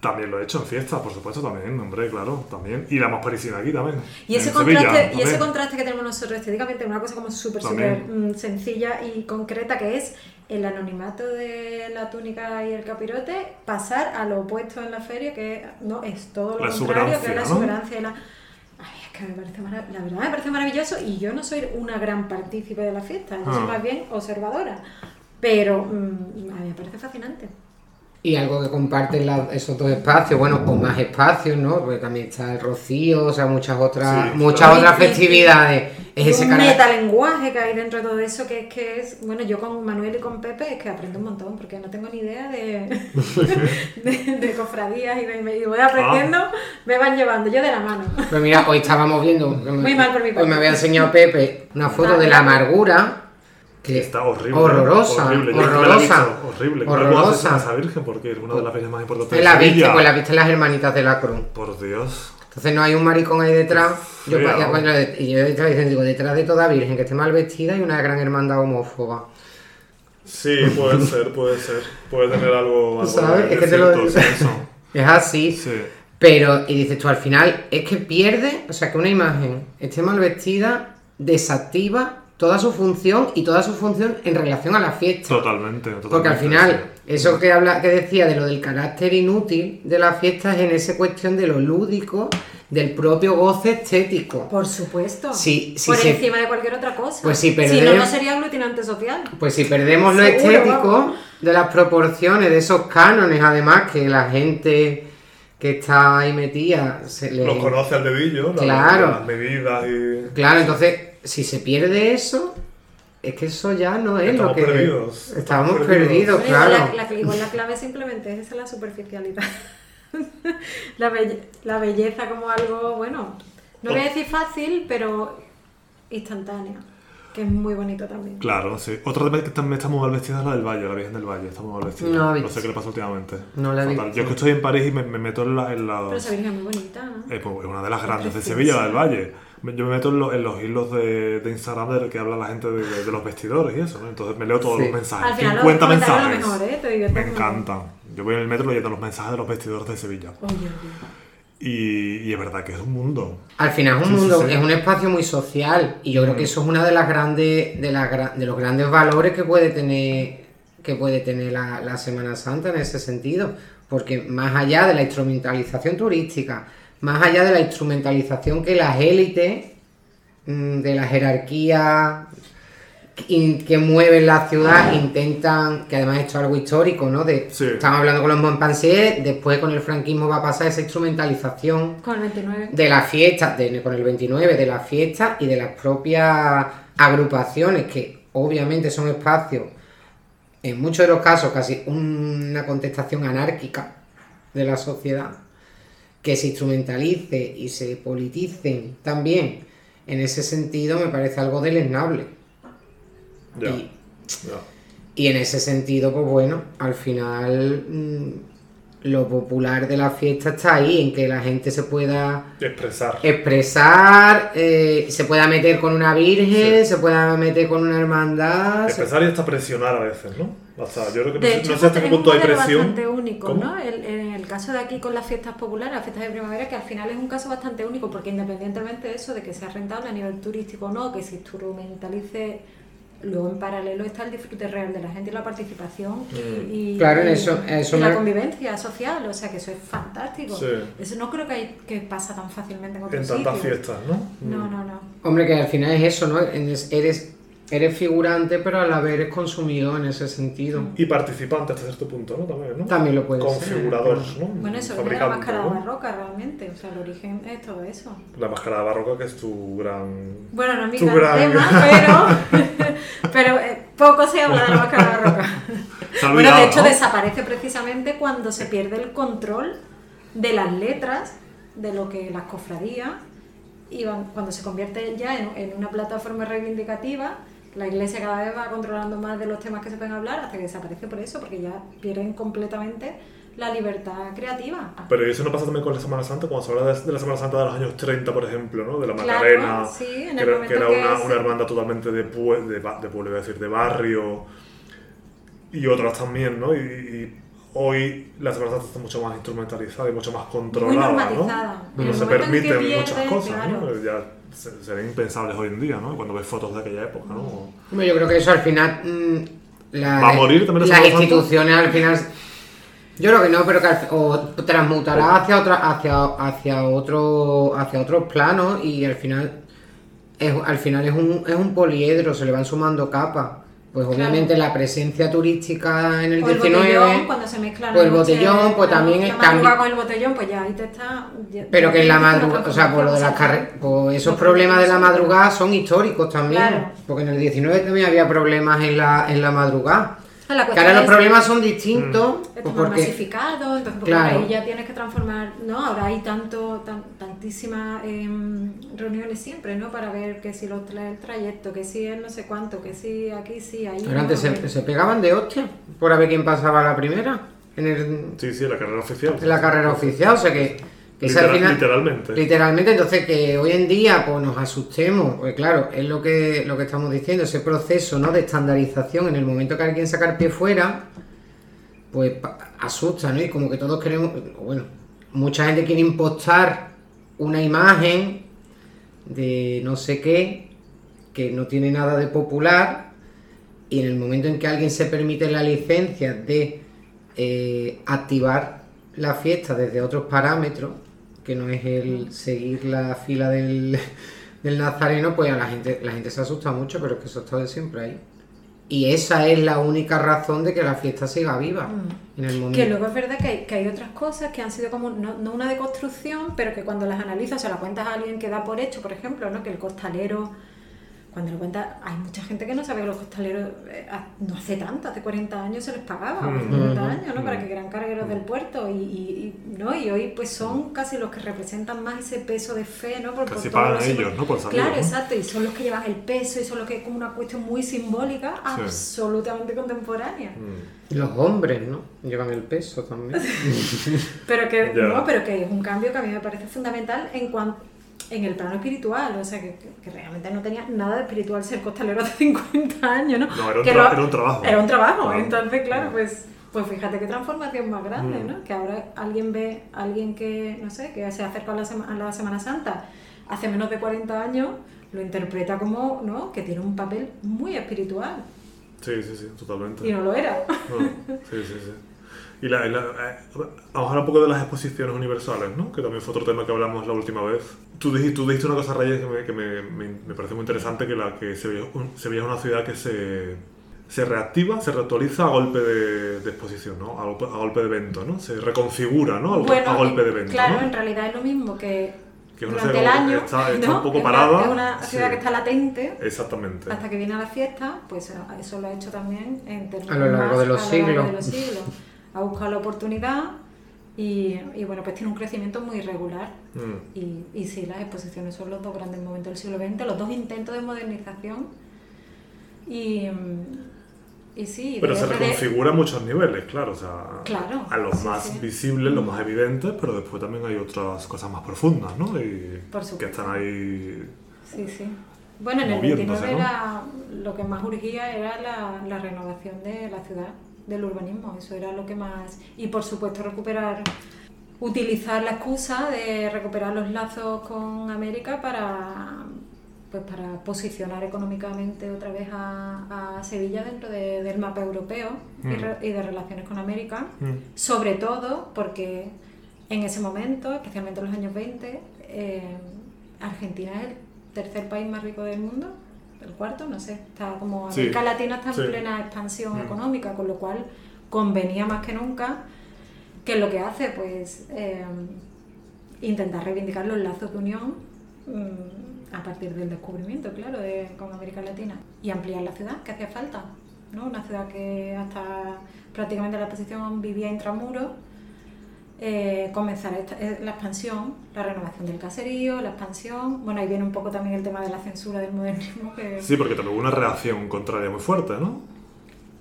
A: También lo he hecho en fiestas, por supuesto, también, hombre, claro, también. Y la más parisina aquí también.
B: Y ese, contraste,
A: Sevilla,
B: y ese contraste que tenemos nosotros estéticamente, una cosa como súper, súper mm, sencilla y concreta, que es el anonimato de la túnica y el capirote, pasar a lo opuesto en la feria, que no es todo lo
A: La
B: contrario, que es la
A: exuberancia, ¿no?
B: la... Ay, es que me parece marav- la verdad me parece maravilloso y yo no soy una gran partícipe de la fiesta, yo soy
A: Ah.
B: más bien observadora, pero mm, a mí me parece fascinante.
C: Y algo que comparten la- esos dos espacios, bueno, o más espacios, ¿no? Porque también está el rocío, o sea, muchas otras,
A: Sí,
C: muchas
B: claro.
C: otras festividades. Es ese
B: un metalenguaje que hay dentro de todo eso que es que es bueno yo con Manuel y con Pepe es que aprendo un montón porque no tengo ni idea de, de, de cofradías y, de- y voy aprendiendo
A: Ah.
B: me van llevando yo de la mano
C: Pero mira, hoy estábamos viendo,
B: Muy mal por mi parte.
C: hoy me había enseñado Pepe una foto
B: Ah,
C: de la amargura, que
A: Está horrible.
C: horrorosa,
A: horrible.
C: Horrorosa,
A: horrible. ¿Cómo
C: horrorosa.
A: a esa virgen? Porque es una de las fechas más importantes
C: Pues la
A: de
C: viste, pues la viste en las hermanitas de la cruz.
A: Por Dios.
C: Entonces no hay un maricón ahí detrás. Yo, y yo digo, detrás de toda virgen que esté mal vestida y una gran hermandad homófoba.
A: Sí, puede ser, puede ser. Puede tener algo. algo
C: ¿Sabes?
A: de
C: Es que te lo
A: eso.
C: Es así.
A: Sí.
C: Pero, y dices tú, al final, es que pierde, o sea, que una imagen esté mal vestida, desactiva toda su función y toda su función en relación a la fiesta.
A: Totalmente, totalmente.
C: Porque al final, eso que habla, que decía de lo del carácter inútil de la fiesta es en esa cuestión de lo lúdico, del propio goce estético.
B: por supuesto
C: Sí, sí,
B: por
C: sí.
B: encima de cualquier otra cosa
C: Pues si
B: si no no sería aglutinante social
C: Pues si perdemos lo
B: Seguro,
C: estético
B: vamos.
C: de las proporciones, de esos cánones, además, que la gente que está ahí metida se le...
A: Los conoce al dedillo, la-
C: Claro.
A: las medidas y.
C: Claro, entonces, si se pierde eso, es que eso ya no es
A: Estamos
C: lo que...
A: perdidos,
C: Estamos
A: estamos
C: perdidos, claro.
B: la, la- igual la clave simplemente es esa la superficialidad. la, belle- la belleza como algo, bueno, no voy a decir fácil, pero instantánea, que es muy bonito también.
A: Claro, sí. Otra vez que también está muy mal vestida es la del Valle, la Virgen del Valle. Está muy mal vestida.
C: No la
A: No, sé qué le pasa últimamente.
C: No la visto.
A: Yo es que estoy en París y me, me meto en, la, en las-
B: Pero esa virgen es muy bonita, ¿no?
A: Eh, pues, es una de las grandes de. Sevilla, la del Valle. Yo me meto en, lo- en los hilos de, de Instagram de que habla la gente de, de los vestidores y eso, ¿no? Entonces me leo todos
C: Sí.
A: los mensajes.
B: Al final los
A: 50
B: comentarios lo
A: mensajes.
B: mejor, ¿eh? Te
A: me encantan. Yo voy en el metro leyendo los mensajes de los vestidores de Sevilla. Y, y es verdad que es un mundo.
C: Al final es un
A: Sí,
C: mundo,
A: sí.
C: es un espacio muy social y yo creo que eso es una de las grandes, de, las gra- de los grandes valores que puede tener, que puede tener la, la Semana Santa en ese sentido, porque más allá de la instrumentalización turística, más allá de la instrumentalización que las élites mm, de la jerarquía que mueven la ciudad intentan, que además esto es algo histórico, ¿no? De,
A: Sí.
C: Estamos hablando con los Montpensier, después con el franquismo va a pasar esa instrumentalización
B: Con el 29.
C: de las fiestas, de- con el 29, de las fiestas y de las propias agrupaciones, que obviamente son espacios, en muchos de los casos, casi una contestación anárquica de la sociedad, que se instrumentalice y se politicen también. En ese sentido me parece algo deleznable. Y, y en ese sentido, pues bueno, al final mm, lo popular de la fiesta está ahí, en que la gente se pueda
A: Expresar.
C: expresar, eh, se pueda meter con una virgen,
A: Sí.
C: se pueda meter con una hermandad. se-
A: Expresar y hasta presionar a veces, ¿no? Hasta, yo creo que no
B: De
A: sé-
B: hecho,
A: no sé hasta qué
B: es un
A: punto hay presión.
B: bastante único,
A: ¿Cómo?
B: ¿no? El- en el caso de aquí con las fiestas populares, las fiestas de primavera, que al final es un caso bastante único, porque independientemente de eso, de que sea rentable a nivel turístico o no, que se instrumentalice, luego en paralelo está el disfrute real de la gente y la participación y, y-
C: Claro, en
B: y-
C: eso- eso
B: y la convivencia social, o sea que eso es fantástico.
A: Sí.
B: Eso no creo que, hay- que pasa tan fácilmente en otros
A: En tantas fiestas, ¿no?
B: No, no, no.
C: Hombre, que al final es eso, ¿no? Eres, eres, figurante, pero a la vez eres consumido en ese sentido.
A: Y participante hasta cierto punto, ¿no? También, ¿no?
C: También lo puede ser.
A: Configurador, ¿no?
B: Bueno, eso de la máscara
A: ¿no?
B: barroca realmente, o sea, el origen es todo eso.
A: La máscara barroca que es tu gran...
B: Bueno, no es mi
A: Tu
B: gran tema, pero, pero eh, poco se habla de la máscara barroca. Bueno, de hecho
A: ¿no?
B: desaparece precisamente cuando se pierde el control de las letras, de lo que las cofradías y cuando se convierte ya en, en una plataforma reivindicativa, la iglesia cada vez va controlando más de los temas que se pueden hablar hasta que desaparece por eso, porque ya pierden completamente la libertad creativa.
A: Pero eso no pasa también con la Semana Santa, cuando se habla de, la Semana Santa de los años 30, por ejemplo, ¿no? De la
B: Claro,
A: Macarena,
B: sí, en
A: que
B: el
A: era, que era
B: que
A: una,
B: es-
A: una hermandad totalmente de, pue- de, de pueblo, iba a decir, de barrio, y otras también, ¿no? Y, y hoy la Semana Santa está mucho más instrumentalizada y mucho más controlada. ¿no? No se permiten muchas cosas, ¿no?
B: claro.
A: Ya se- serían impensables hoy en día, ¿no? Cuando ves fotos de aquella época, ¿no?
C: Yo creo que eso al final. mm, la-
A: ¿Va a morir también la
C: Las instituciones al final. Yo creo que no, pero que al, o transmutará hacia otra, hacia, hacia otro, hacia otros planos y al final es, al final es un, es un poliedro, se le van sumando capas. Pues
B: Claro.
C: obviamente la presencia turística en el
B: O el
C: 19,
B: botellón, cuando se mezclan
C: pues el
B: noche,
C: botellón, pues también
B: la
C: es-
B: madrugada
C: también-
B: con el botellón, pues ya ahí te está. ya-
C: pero que en la madrugada, o sea, por lo de las carreras, pues esos problemas de la madrugada son históricos también,
B: Claro.
C: porque en el 19 también había problemas en la, en la madrugada.
B: Ah, la
C: Que ahora los
B: es-
C: problemas son distintos,
B: Está
C: pues
B: más
C: porque
B: masificado, entonces porque
C: Claro.
B: ahí ya tienes que transformar, ¿no? Ahora hay tanto, tan- tantísimas em, reuniones siempre, ¿no? Para ver que si los tra- el trayecto, que si el no sé cuánto, que si aquí sí, ahí.
C: ahora antes
B: ¿no?
C: se, se pegaban de hostia por a ver quién pasaba la primera en, el-
A: Sí, sí, la carrera oficial.
C: en la carrera oficial, o sea que, que
A: Literal-
C: final-
A: literalmente.
C: Literalmente, entonces que hoy en día pues nos asustemos, pues claro, es lo que, lo que estamos diciendo, ese proceso ¿no? de estandarización en el momento que alguien saca el pie fuera, pues asusta, ¿no? Y como que todos queremos, bueno, mucha gente quiere impostar una imagen de no sé qué, que no tiene nada de popular, y en el momento en que alguien se permite la licencia de eh, activar la fiesta desde otros parámetros, que no es el seguir la fila del, del nazareno, pues a la gente, la gente se asusta mucho, pero es que eso está de siempre ahí. Y esa es la única razón de que la fiesta siga viva
B: Mm.
C: en el momento.
B: Que luego es verdad que hay, que hay otras cosas que han sido como, no, no una deconstrucción, pero que cuando las analizas, o la cuentas a alguien que da por hecho, por ejemplo, ¿no? que el costalero, cuando lo cuentas, hay mucha gente que no sabe que los costaleros eh, no hace tanto, hace 40 años se les pagaba,
A: Mm.
B: 50
C: Ujú.
B: años, ¿no? para que eran cargueros del puerto, y, y- y, ¿no? y hoy pues son casi los que representan más ese peso de fe, ¿no? Por, por
A: Casi
B: todo
A: pagan
B: lo sim-
A: ellos, ¿no? Por salir,
B: Claro,
A: ¿no?
B: exacto, y son los que llevan el peso, y son los que es como una cuestión muy simbólica, absolutamente contemporánea.
A: Mm.
C: Y los hombres, ¿no? Llevan el peso también.
B: Pero que, no, pero que es un cambio que a mí me parece fundamental en cuanto en el plano espiritual, o sea, que, realmente no tenía nada de espiritual ser costalero hace 50 años, ¿no?
A: No, era un era trabajo.
B: Era un trabajo,
A: Claro.
B: entonces, claro, pues, pues fíjate qué transformación más grande,
A: Mm.
B: ¿no? Que ahora alguien ve, alguien que, no sé, que se acerca a la, sema- a la Semana Santa hace menos de 40 años, lo interpreta como, ¿no? Que tiene un papel muy espiritual,
A: Sí, sí, sí, totalmente.
B: y no lo era.
A: Sí, sí, sí. Y la, la- eh, vamos a hablar un poco de las exposiciones universales, ¿no? Que también fue otro tema que hablamos la última vez. Tú dijiste, tú dijiste una cosa, Reyes, que, me, que me, me, me parece muy interesante, que la que Sevilla, un- Sevilla es una ciudad que se, se reactiva, se reactualiza a golpe de, de exposición, ¿no? A golpe, a golpe de evento, ¿no? Se reconfigura, ¿no? A,
B: Bueno,
A: a golpe de evento,
B: Claro,
A: ¿no?
B: en realidad es lo mismo que,
A: Que es una
B: durante el
A: ciudad
B: año.
A: está- está
B: ¿no?
A: un poco parada,
B: Es una ciudad
A: sí.
B: que está latente
A: Exactamente.
B: hasta que viene la fiesta, pues eso lo ha hecho también en términos
C: A lo largo
B: más
C: de los
B: a lo largo de los siglos. Ha buscado la oportunidad y, y, bueno, pues tiene un crecimiento muy irregular.
A: Mm.
B: Y, y sí, las exposiciones son los dos grandes momentos del siglo XX, los dos intentos de modernización. Y, y sí,
A: Pero se reconfigura a muchos niveles, claro. O sea,
B: Claro,
A: a los
B: sí,
A: más
B: sí.
A: visibles, los más evidentes, pero después también hay otras cosas más profundas, ¿no? Y
B: Por
A: que están ahí.
B: Sí, sí. Bueno, en el
A: Moviéndose,
B: 29
A: ¿no?
B: era, lo que más urgía era la, la renovación de la ciudad, del urbanismo, eso era lo que más... Y por supuesto recuperar, utilizar la excusa de recuperar los lazos con América para, pues para posicionar económicamente otra vez a, a Sevilla dentro de- del mapa europeo y,
A: Mm.
B: re- y de relaciones con América.
A: Mm.
B: Sobre todo porque en ese momento, especialmente en los años 20, eh, Argentina es el tercer país más rico del mundo, el cuarto, no sé, está como
A: Sí,
B: América Latina está en
A: sí.
B: plena expansión
A: Mm.
B: económica, con lo cual convenía más que nunca que lo que hace, pues, eh, intentar reivindicar los lazos de unión mm, a partir del descubrimiento, claro, de, con América Latina y ampliar la ciudad, que hacía falta, ¿no? Una ciudad que hasta prácticamente la exposición vivía intramuros eh, comenzar esta- eh, la expansión, la renovación del caserío, la expansión. Bueno, ahí viene un poco también el tema de la censura del modernismo, que
A: Sí, porque también hubo una reacción contraria muy fuerte, ¿no?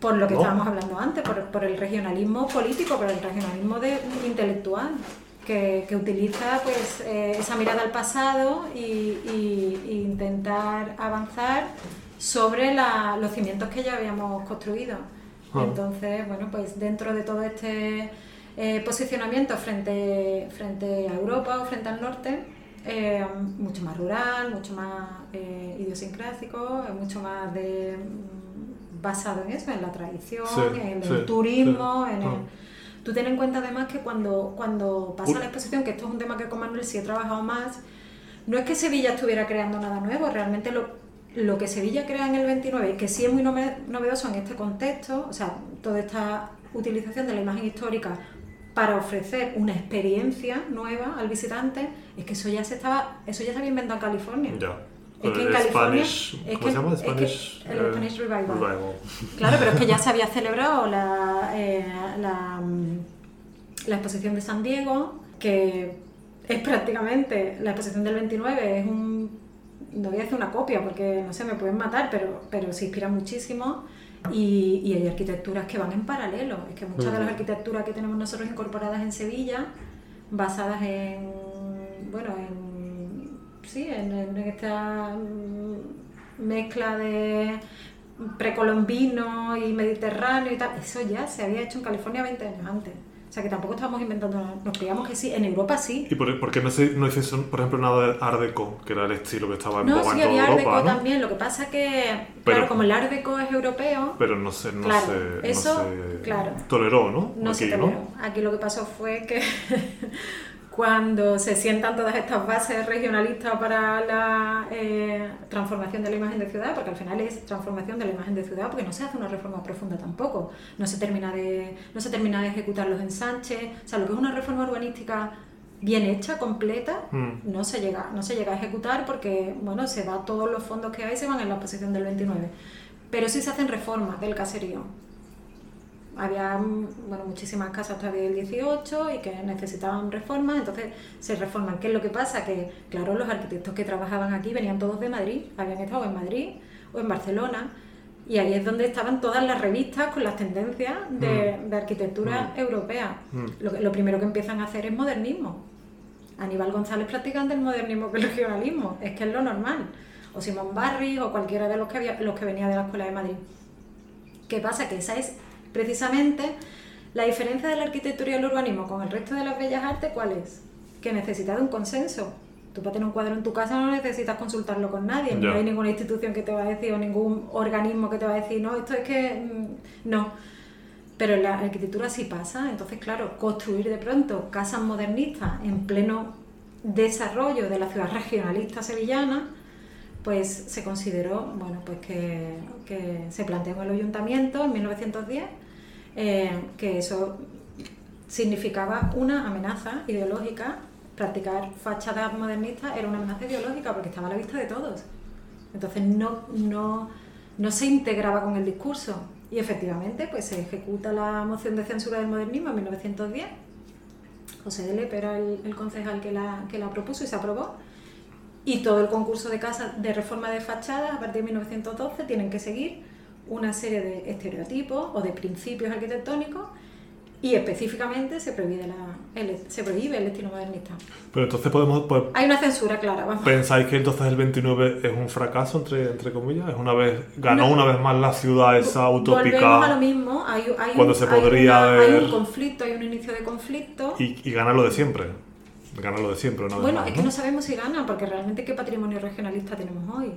B: por lo que
A: ¿No?
B: estábamos hablando antes, por, por el regionalismo político, por el regionalismo de, intelectual, que, que utiliza pues eh, esa mirada al pasado y, y- y intentar avanzar sobre la- los cimientos que ya habíamos construido.
A: Ah.
B: Entonces, bueno, pues dentro de todo este eh, posicionamiento frente, frente a Europa o frente al norte, eh, mucho más rural, mucho más eh, idiosincrásico, eh, mucho más de, mm, basado en eso, en la tradición,
A: Sí,
B: en
A: sí,
B: el turismo,
A: sí.
B: en el-
A: Ah.
B: Tú ten en cuenta además que cuando, cuando pasa la exposición, que esto es un tema que con Manuel sí he trabajado más, no es que Sevilla estuviera creando nada nuevo, realmente lo, lo que Sevilla crea en el 29, que sí es muy nove- novedoso en este contexto, o sea, toda esta utilización de la imagen histórica para ofrecer una experiencia nueva al visitante, es que eso ya se estaba, eso ya se había inventado en California.
A: Ya.
B: Es que en California,
A: Spanish,
B: es
A: ¿Cómo
B: que-
A: se llama?
B: es que
A: Spanish,
B: el
A: eh,
B: Spanish Revival.
A: Revival.
B: Claro, pero es que ya se había celebrado la, eh, la, mm, la exposición de San Diego, que es prácticamente la exposición del 29, es un, no voy a hacer una copia porque no sé, me pueden matar, pero, pero se inspira muchísimo y, y hay arquitecturas que van en paralelo. Es que muchas de las arquitecturas que tenemos nosotros incorporadas en Sevilla, basadas en, bueno, en, sí, en, en esta mezcla de precolombino y mediterráneo y tal, eso ya se había hecho en California 20 años antes. O sea que tampoco estábamos inventando. Nos creíamos que sí, en Europa sí.
A: ¿Y por, por qué no, se, no hicieron, por ejemplo, nada de Art Deco, que era el estilo que estaba en
B: No, sí
A: en
B: había Art Deco
A: ¿no?
B: también. Lo que pasa que,
A: Pero-
B: claro, como el Art Deco es europeo,
A: Pero no se, no
B: Claro,
A: se,
B: eso,
A: no se
B: claro.
A: toleró, ¿no?
B: no
A: Aquí,
B: se toleró. Aquí lo que pasó fue que cuando se sientan todas estas bases regionalistas para la eh, transformación de la imagen de ciudad, porque al final es transformación de la imagen de ciudad, porque no se hace una reforma profunda tampoco, no se termina de, no se termina de ejecutar los ensanches, o sea, lo que es una reforma urbanística bien hecha, completa,
A: Mm.
B: no se llega, no se llega a ejecutar porque bueno, se va todos los fondos que hay se van en la posición del 29. Pero sí se hacen reformas del caserío. Había mm, bueno, muchísimas casas todavía del 18 y que necesitaban reformas, entonces se reforman. ¿Qué es lo que pasa? Que, claro, los arquitectos que trabajaban aquí venían todos de Madrid, habían estado en Madrid o en Barcelona, y ahí es donde estaban todas las revistas con las tendencias de, de arquitectura
A: Mm.
B: europea.
A: Mm.
B: Lo, lo primero que empiezan a hacer es modernismo. Aníbal González practicante el modernismo que el regionalismo, es que es lo normal. O Simón Barry o cualquiera de los que, había, los que venía de la Escuela de Madrid. ¿Qué pasa? Que esa es precisamente la diferencia de la arquitectura y el urbanismo con el resto de las bellas artes, ¿cuál es? Que necesita de un consenso. Tú para tener un cuadro en tu casa no necesitas consultarlo con nadie, no hay ninguna institución que te va a decir o ningún organismo que te va a decir, no, esto es que mm, no. Pero en la arquitectura sí pasa, entonces claro, construir de pronto casas modernistas en pleno desarrollo de la ciudad regionalista sevillana, pues se consideró, bueno, pues que, que se planteó en el ayuntamiento en 1910 eh, que eso significaba una amenaza ideológica. Practicar fachadas modernistas era una amenaza ideológica porque estaba a la vista de todos. Entonces no, no, no se integraba con el discurso. Y efectivamente, pues se ejecuta la moción de censura del modernismo en 1910. José de Lepe era el, concejal que la, que la propuso y se aprobó. Y todo el concurso de casas de reforma de fachadas a partir de 1912 tienen que seguir una serie de estereotipos o de principios arquitectónicos y específicamente se prohíbe, la, el, se prohíbe el estilo modernista.
A: Pero entonces podemos... pues,
B: Hay una censura clara, vamos.
A: ¿Pensáis que entonces el 29 es un fracaso, entre, entre comillas? ¿Es una vez, ¿Ganó
B: No.
A: una vez más la ciudad esa utópica
B: Volvemos a lo mismo, hay, hay
A: Cuando
B: un,
A: se
B: hay un conflicto, hay un inicio de conflicto.
A: y, y gana lo de siempre? Gana lo de siempre, una vez
B: Bueno,
A: más,
B: es que no sabemos si gana, porque realmente qué patrimonio regionalista tenemos hoy.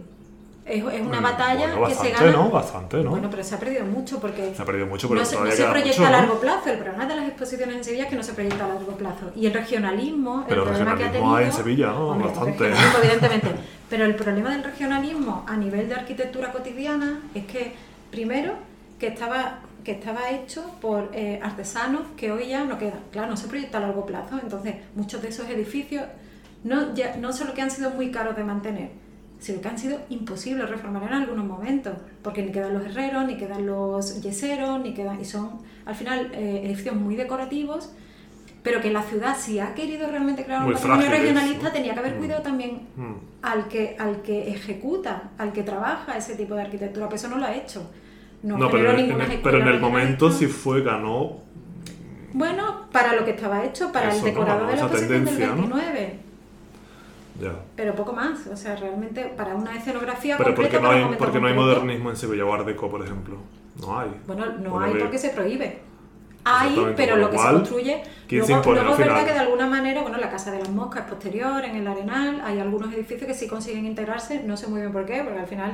B: Es, es una
A: Mm,
B: batalla
A: bueno,
B: que se gana.
A: ¿no? Bastante, ¿no?
B: Bueno, pero se ha perdido mucho porque
A: Se ha perdido mucho, pero
B: no se, no se proyecta
A: mucho,
B: a
A: ¿no?
B: largo plazo. El problema de las exposiciones en Sevilla es que no se proyecta a largo plazo. Y el regionalismo,
A: Pero
B: el problema que ha tenido.
A: hay en Sevilla, ¿no?
B: Hombre, el
A: Bastante.
B: evidentemente. Pero el problema del regionalismo a nivel de arquitectura cotidiana es que, primero, que estaba que estaba hecho por eh, artesanos que hoy ya no quedan. Claro, no se proyecta a largo plazo. Entonces, muchos de esos edificios no, ya, no solo que han sido muy caros de mantener, sino que han sido imposibles reformar en algunos momentos, porque ni quedan los herreros, ni quedan los yeseros, ni quedan, y son al final eh, edificios muy decorativos, pero que la ciudad, si ha querido realmente crear un patrimonio regionalista,
A: ¿no?
B: tenía que haber
A: Mm.
B: cuidado también
A: Mm.
B: al que, al que ejecuta, al que trabaja ese tipo de arquitectura, pues eso no lo ha hecho. No,
A: No, pero, en-
B: escuela
A: pero en el momento sí fue, ganó.
B: Bueno, para lo que estaba hecho, para
A: Eso,
B: el
A: ¿no?
B: decorado de la del
A: tendencia, ¿no?
B: 29.
A: Ya.
B: Pero poco más, o sea, realmente para una escenografía
A: Pero
B: completa
A: porque no hay,
B: momento
A: porque no hay
B: concreto,
A: modernismo en Sevilla o Art Deco, por ejemplo. No hay.
B: Bueno, no
A: Por
B: hay
A: que-
B: porque se prohíbe. Hay, pero lo que se construye.
A: ¿quién se
B: luego
A: impone
B: luego es verdad que de alguna manera, bueno, la Casa de las Moscas es posterior, en el Arenal, hay algunos edificios que sí consiguen integrarse, no sé muy bien por qué, porque al final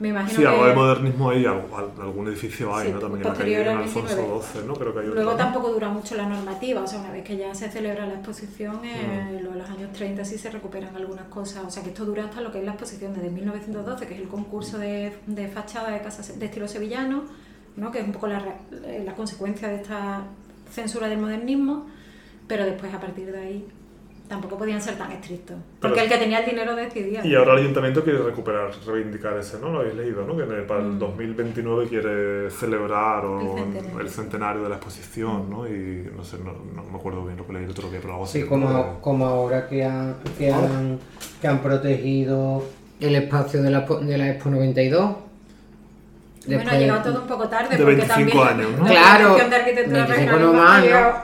B: me imagino
A: Sí,
B: que.
A: algo de modernismo hay, algún edificio hay,
B: Sí,
A: ¿no? También en la calle en
B: al
A: Alfonso
B: 29.
A: XII, ¿no? Creo que hay otro.
B: Luego tampoco dura mucho la normativa, o sea, una vez que ya se celebra la exposición, eh,
A: Mm.
B: en los años 30 sí se recuperan algunas cosas, o sea, que esto dura hasta lo que es la exposición desde 1912, que es el concurso de, de fachada de casas de estilo sevillano, ¿no? que es un poco la, la consecuencia de esta censura del modernismo, pero después a partir de ahí tampoco podían ser tan estrictos, porque
A: Pero-
B: el que tenía el dinero decidía.
A: Y ahora el ayuntamiento quiere recuperar, reivindicar ese, ¿no? Lo habéis leído, ¿no? Que en el- para el
B: Mm.
A: 2029 quiere celebrar o
B: El centenario.
A: el centenario de la exposición, ¿no? Y no sé, no, no me acuerdo bien lo que leí el otro día, pero algo así.
C: Sí,
A: ¿no?
C: como, como ahora que, ha- que, han, que han protegido el espacio de la, de la Expo 92.
B: Bueno, ha
C: Después-
B: llegado todo un poco tarde
A: de
B: porque
A: 25
B: también
A: años, ¿no?
B: la
C: Claro,
B: de arquitectura
C: 25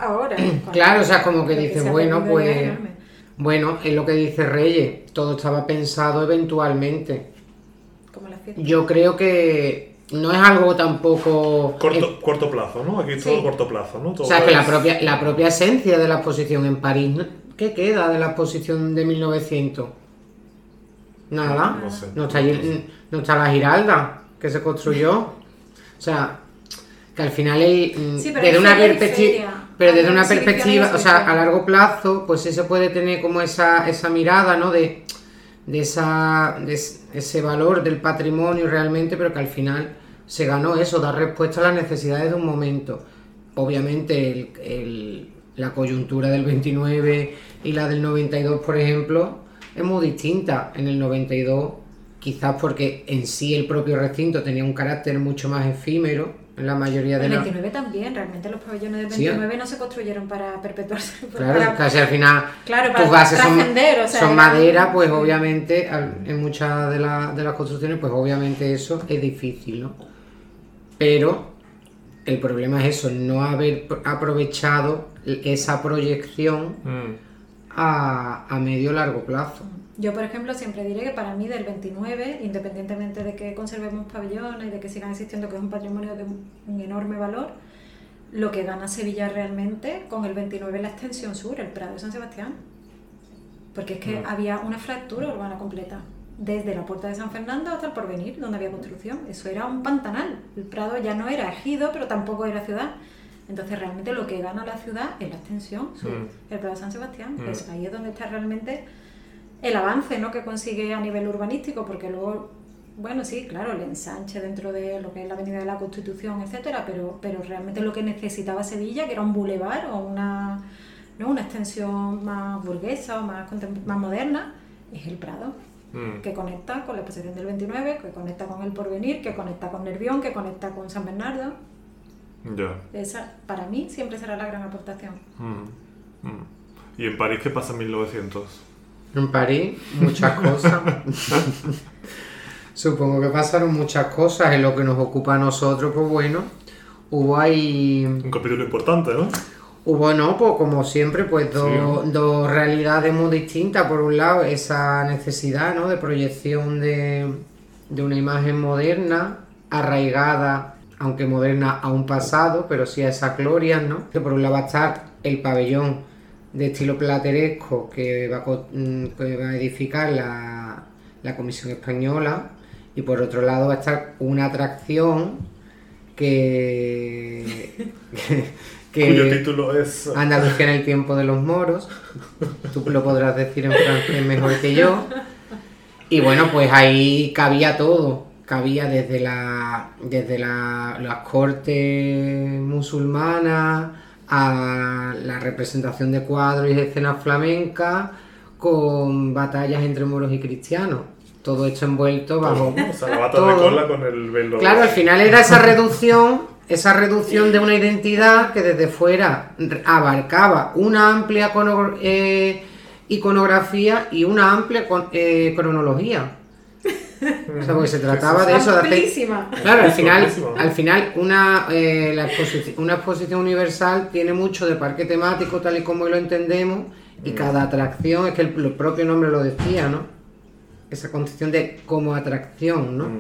B: ahora.
C: Claro, o sea, como que dices, bueno, pues.
B: enorme.
C: Bueno, es lo que dice Reyes, todo estaba pensado eventualmente.
B: Como la fiesta.
C: Yo creo que no es algo tampoco.
A: Corto, corto plazo, ¿no? Aquí es todo
B: Sí.
A: corto plazo, ¿no? Todo
C: O sea, que la
A: es-
C: propia, la propia esencia de la exposición en París, ¿no? ¿qué queda de la exposición de 1900? Nada.
A: No sé.
C: No está, allí- no está la Giralda, que se construyó. O sea, que al final hay, mm,
B: Sí, pero
C: desde una perspectiva. Pero desde una perspectiva, o sea, a largo plazo, pues sí se puede tener como esa, esa mirada, ¿no? De, de esa, de es- ese valor del patrimonio realmente, pero que al final se ganó eso, dar respuesta a las necesidades de un momento. Obviamente el- el- la coyuntura del 29 y la del 92, por ejemplo, es muy distinta. En el 92, quizás porque en sí el propio recinto tenía un carácter mucho más efímero la mayoría de
B: El
C: las...
B: 29 también, realmente los pabellones del
C: Sí.
B: 29 no se construyeron para perpetuarse.
C: Claro,
B: para-
C: casi al final
B: Claro,
C: tus bases son,
B: trascender, o sea,
C: son
B: era-
C: madera, pues obviamente en muchas de, la- de las construcciones, pues obviamente eso es difícil, ¿no? Pero el problema es eso, no haber pro- aprovechado esa proyección
A: Mm.
C: a, a medio largo plazo.
B: Yo, por ejemplo, siempre diré que para mí del 29, independientemente de que conservemos pabellones y de que sigan existiendo, que es un patrimonio de un, enorme valor, lo que gana Sevilla realmente con el 29 es la extensión sur, el Prado de San Sebastián. Porque es que había una fractura urbana completa, desde la Puerta de San Fernando hasta el Porvenir, donde había construcción. Eso era un pantanal. El Prado ya no era ejido, pero tampoco era ciudad. Entonces, realmente lo que gana la ciudad es la extensión sur,
A: Mm.
B: el Prado de San Sebastián.
A: Mm.
B: Es ahí es donde está realmente el avance ¿no? que consigue a nivel urbanístico, porque luego, bueno, sí, claro, el ensanche dentro de lo que es la Avenida de la Constitución, etcétera, pero, pero realmente lo que necesitaba Sevilla, que era un bulevar o una, ¿no? una extensión más burguesa o más, más moderna, es el Prado,
A: Mm.
B: que conecta con la exposición del 29, que conecta con el Porvenir, que conecta con Nervión, que conecta con San Bernardo.
A: Ya.
B: Esa, para mí, siempre será la gran aportación.
A: Mm. Mm. ¿Y en París qué pasa en 1900?
C: En París, muchas cosas. Supongo que pasaron muchas cosas en lo que nos ocupa a nosotros, pues bueno, hubo ahí
A: Un capítulo importante, ¿no?
C: Hubo, no, pues como siempre, pues dos,
A: Sí.
C: dos realidades muy distintas. Por un lado, esa necesidad ¿no? de proyección de, de una imagen moderna, arraigada, aunque moderna, a un pasado, pero sí a esas glorias, ¿no? Que por un lado va a estar el pabellón de estilo plateresco que va a, co- mm, que va a edificar la, la Comisión Española, y por otro lado va a estar una atracción que... que-
A: Cuyo título es...
C: Andalucía en el tiempo de los moros. Tú lo podrás decir en francés mejor que yo. Y bueno, pues ahí cabía todo. Cabía desde la desde la, las cortes musulmanas a la representación de cuadros y escenas flamencas con batallas entre moros y cristianos. Todo esto envuelto bajo
A: O sea, la bata de cola con el velo.
C: Claro, al final era esa reducción esa reducción de una identidad que desde fuera abarcaba una amplia eh, iconografía y una amplia con- eh, cronología. O sea, porque se trataba de eso, de hacer... Claro, al final, al final una, eh, la exposici- una exposición universal tiene mucho de parque temático tal y como lo entendemos y cada atracción, es que el, el propio nombre lo decía, ¿no? Esa concepción de como atracción, ¿no?
A: Mm.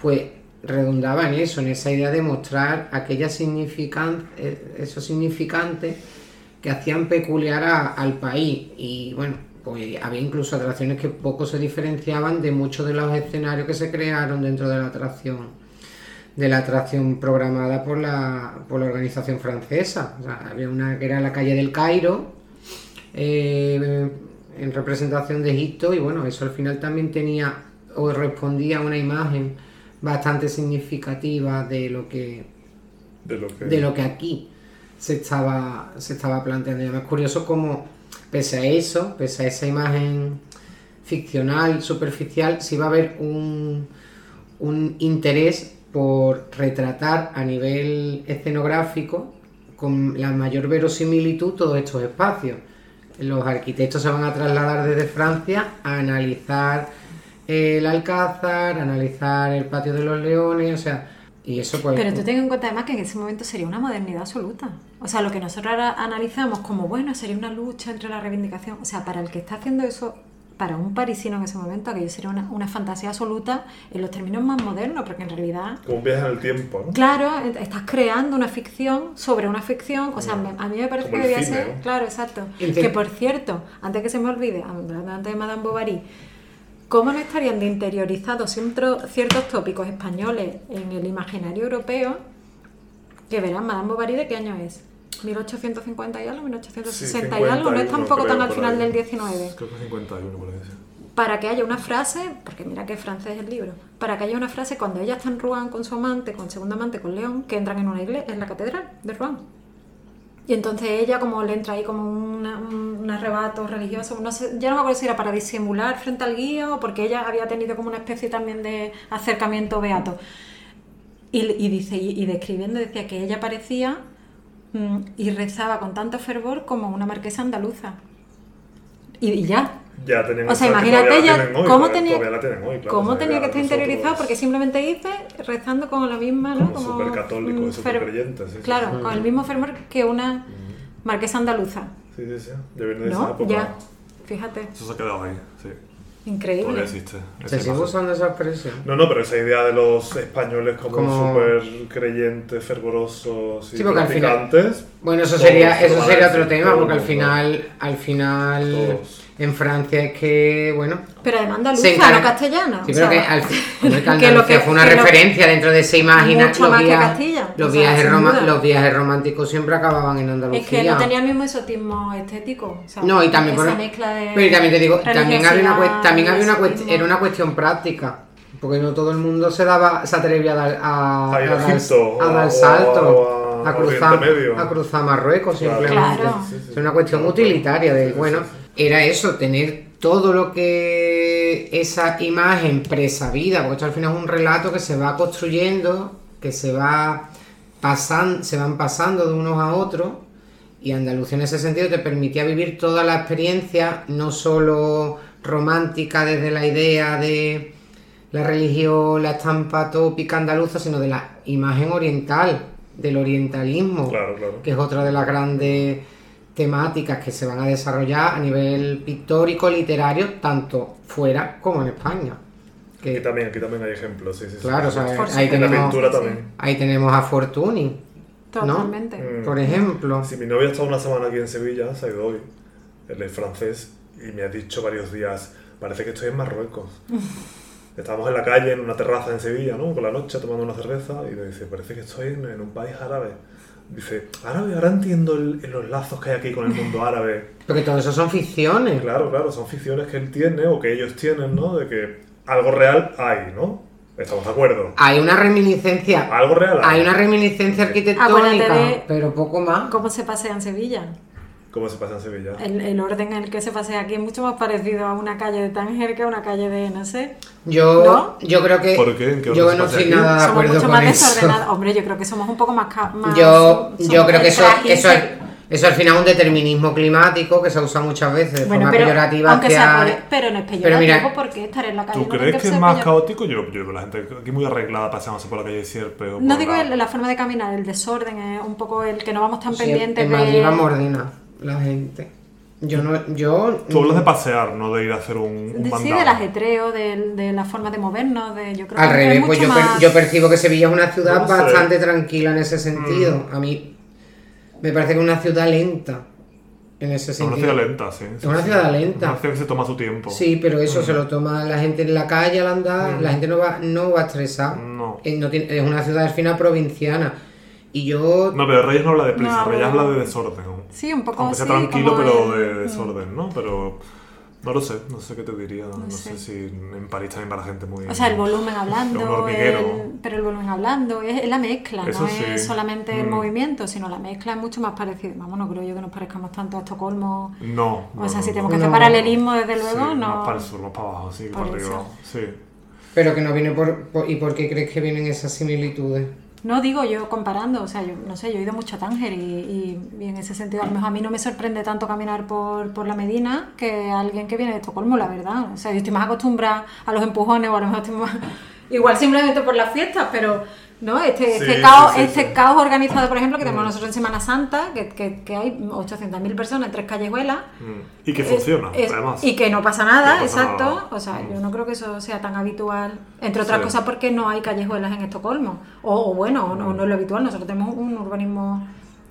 C: Pues redundaba en eso, en esa idea de mostrar aquella significan, eh, esos significantes que hacían peculiar a- al país y bueno, pues había incluso atracciones que poco se diferenciaban de muchos de los escenarios que se crearon dentro de la atracción de la atracción programada por la, por la organización francesa. O sea, había una que era la calle del Cairo, eh, en representación de Egipto, y bueno, eso al final también tenía o respondía a una imagen bastante significativa de lo que
A: De lo que...
C: de lo que aquí se estaba, se estaba planteando. Y además curioso como, pese a eso, pese a esa imagen ficcional, superficial, sí va a haber un, un interés por retratar a nivel escenográfico con la mayor verosimilitud todos estos espacios. Los arquitectos se van a trasladar desde Francia a analizar el Alcázar, analizar el Patio de los Leones, o sea, y eso pues...
B: Pero tú ten en cuenta además que en ese momento sería una modernidad absoluta. O sea, lo que nosotros ahora analizamos como, bueno, sería una lucha entre la reivindicación. O sea, para el que está haciendo eso, para un parisino en ese momento, aquello sería una, una fantasía absoluta en los términos más modernos, porque en realidad
A: Como un viaje en el tiempo, ¿no?
B: Claro, estás creando una ficción sobre una ficción, o sea, me- a mí me parece que debía
A: cine,
B: ser,
A: ¿no?
B: claro, exacto. Que por cierto, antes que se me olvide, hablando antes de Madame Bovary, ¿cómo no estarían de interiorizados ciertos tópicos españoles en el imaginario europeo? Que verán, Madame Bovary de qué año es? 1850 y algo, 1860 y algo, no es
A: 51,
B: tampoco tan al final del 19
A: Creo que 51 por ahí, sí.
B: para que haya una frase, porque mira que francés es el libro, para que haya una frase cuando ella está en Rouen con su amante, con segundo amante, con León, que entran en una iglesia, en la catedral de Rouen. Y entonces ella como le entra ahí como una- un, un arrebato religioso, no sé, ya no me acuerdo si era para disimular frente al guía o porque ella había tenido como una especie también de acercamiento beato. Y, dice, y, describiendo decía que ella parecía mm, y rezaba con tanto fervor como una marquesa andaluza. Y ya,
A: Ya tenían
B: o sea, imagínate ya
A: tienen hoy,
B: cómo
A: todavía-
B: tenía,
A: todavía la tienen hoy, claro,
B: cómo tenía que estar
A: nosotros-
B: interiorizado, porque simplemente dice rezando con la misma, ¿no?
A: Como supercatólico,
B: mm,
A: súper
B: fer-
A: creyente, sí,
B: Claro,
A: sí.
B: con el mismo fervor que una marquesa andaluza,
A: Sí, sí, sí. De esa
B: ¿no?
A: época.
B: Ya, fíjate,
A: Eso se ha quedado ahí, sí.
B: increíble.
A: Existe.
C: Se sigue usando esa expresión.
A: No, no, pero esa idea de los españoles como,
C: Como-
A: súper creyentes, fervorosos y
C: Sí, final-. Bueno, eso sería, eso sería otro tema, porque al final, al final,
A: Todos.
C: En Francia es que, bueno,
B: Pero además
C: se
B: andaluza,
C: encarga-
B: no castellana.
C: Sí,
B: o
C: pero
B: sea,
C: que al hombre, que
B: que lo que-
C: fue una
B: que lo-
C: referencia dentro de esa imagen.
B: Mucho
C: los
B: más que
C: viajes,
B: Castilla,
C: Los,
B: o sea,
C: viajes roma- los viajes románticos siempre acababan en Andalucía.
B: es que no tenía el mismo exotismo estético. o sea,
C: No, y también,
B: esa
C: por-
B: mezcla de
C: pero y también te digo, también había una, también había una, cuest- era una cuestión práctica, porque no todo el mundo se daba, se atrevía a dar, a,
A: A ir a
C: dar-
A: Egipto,
C: a
A: o
C: dar
A: a-
C: salto,
A: a
C: a, cruzar, a cruzar Marruecos simplemente.
B: Claro.
A: Sí, sí, sí.
C: Es una cuestión utilitaria de, bueno, era eso, tener todo lo que esa imagen presabida, porque esto al final es un relato que se va construyendo, que se va pasando, se van pasando de unos a otros, y Andalucía en ese sentido te permitía vivir toda la experiencia, no solo romántica desde la idea de la religión, la estampa tópica andaluza, sino de la imagen oriental, del orientalismo
A: Claro, claro.
C: que es otra de las grandes temáticas que se van a desarrollar a nivel pictórico, literario, tanto fuera como en España.
A: Aquí
C: Que,
A: también, aquí también hay ejemplos, sí, sí. sí.
C: claro, o sea, ahí,
A: la
C: tenemos,
A: pintura
B: sí, sí.
A: también.
C: ahí tenemos a Fortuny,
B: Totalmente.
A: Mm.
C: por ejemplo.
A: Si mi novia ha estado una semana aquí en Sevilla, se ha ido hoy, él es francés, y me ha dicho varios días, parece que estoy en Marruecos. Estábamos en la calle, en una terraza en Sevilla, ¿no? Con la noche tomando una cerveza, y me dice, parece que estoy en, en un país árabe. Dice, árabe, ahora entiendo el- los lazos que hay aquí con el mundo árabe.
C: Porque todo eso son ficciones.
A: Claro, claro, son ficciones que él tiene o que ellos tienen, ¿no? De que algo real hay, ¿no? Estamos de acuerdo.
C: Hay una reminiscencia,
A: Algo real
C: hay una reminiscencia arquitectónica,
B: de-
C: pero poco más.
B: ¿Cómo se pasea en Sevilla?
A: ¿Cómo se pasa en Sevilla?
B: El, el orden en el que se pasea aquí es mucho más parecido a una calle de Tánger que a una calle de, no sé.
C: Yo,
B: ¿No?
C: yo creo que.
A: ¿Por qué? ¿En qué
C: Yo no estoy
A: aquí?
C: nada de
B: somos
C: acuerdo
B: mucho
C: con
B: más
C: eso.
B: desordenados. Hombre, yo creo que somos un poco más... ca- más
C: Yo, yo creo que eso, eso, es- eso al final es un determinismo climático que se usa muchas veces de
B: Bueno,
C: forma
B: pero,
C: peyorativa.
B: aunque
C: hacia-
B: sea por- pero no es
C: Pero
B: peyorativo
C: mira,
B: porque estar en la calle
A: ¿Tú
B: no
A: crees que es más
B: peyor-
A: caótico? Yo, yo veo la gente aquí muy arreglada paseándose por la calle de Sierpe.
B: No digo
A: la-
B: la forma de caminar, el desorden, es un poco el que no vamos tan
C: Sí,
B: pendientes
C: en
B: de...
C: Madrid vamos ordena la gente. Yo no, yo.
A: Tú hablas de pasear, no de ir a hacer un, un
B: de- sí,
A: mandado.
B: del ajetreo, del- de, la forma de movernos, de yo creo
C: Al
B: que es
C: revés, pues yo, per-
B: más-
C: yo percibo que Sevilla es una ciudad
A: No sé.
C: bastante tranquila en ese sentido.
A: Mm.
C: A mí me parece que es una ciudad lenta en ese
A: Es una
C: sentido.
A: ciudad lenta, sí.
C: Es una ciudad lenta.
A: Una ciudad que se toma su tiempo.
C: Sí, pero eso
A: Mm.
C: se lo toma la gente en la calle al andar, la gente no va, no va a estresar.
A: No.
C: Eh, no tiene- es una ciudad al final provinciana. Y yo
A: No, pero Reyes no habla de prisa,
B: No,
A: Reyes habla de desorden.
B: Sí, un poco
A: Aunque sea
B: sí,
A: tranquilo,
B: como
A: pero de desorden, ¿no? Pero no lo sé, no sé qué te diría. No,
B: sé.
A: sé si en París también va la gente muy...
B: O sea, el volumen
A: un
B: hablando,
A: hormiguero.
B: el- pero el volumen hablando, es, es la mezcla,
A: Eso
B: no
A: sí.
B: es solamente el
A: Mm.
B: movimiento, sino la mezcla es mucho más parecida. Vamos, no creo yo que nos parezcamos tanto a Estocolmo.
A: No.
B: o sea,
A: no,
B: si
A: no,
B: tenemos
A: no.
B: que hacer paralelismo, desde luego,
A: Sí,
B: no.
A: Más para el sur, más para abajo, sí,
B: Por
A: para arriba. Sí.
C: Pero que no viene por, por- ¿Y por qué crees que vienen esas similitudes?
B: No digo yo comparando, o sea, yo no sé, yo he ido mucho a Tánger y, y- en ese sentido a lo mejor a mí no me sorprende tanto caminar por, por la Medina que alguien que viene de Estocolmo, la verdad. O sea, yo estoy más acostumbrada a los empujones o a lo mejor estoy más... Igual simplemente por las fiestas, pero no, este, este,
A: Sí,
B: caos,
A: sí,
B: este
A: sí.
B: caos organizado, por ejemplo, que tenemos
A: Mm.
B: nosotros en Semana Santa, que, que, que hay 800.000 personas en tres callejuelas.
A: Mm. Y que
B: Es-
A: funciona,
B: es-
A: además.
B: Y que no pasa nada,
A: No pasa
B: exacto.
A: nada.
B: O sea,
A: Mm.
B: yo no creo que eso sea tan habitual. Entre otras cosas porque no hay callejuelas en Estocolmo. O, o bueno, o no,
A: Mm.
B: no es lo habitual. Nosotros tenemos un urbanismo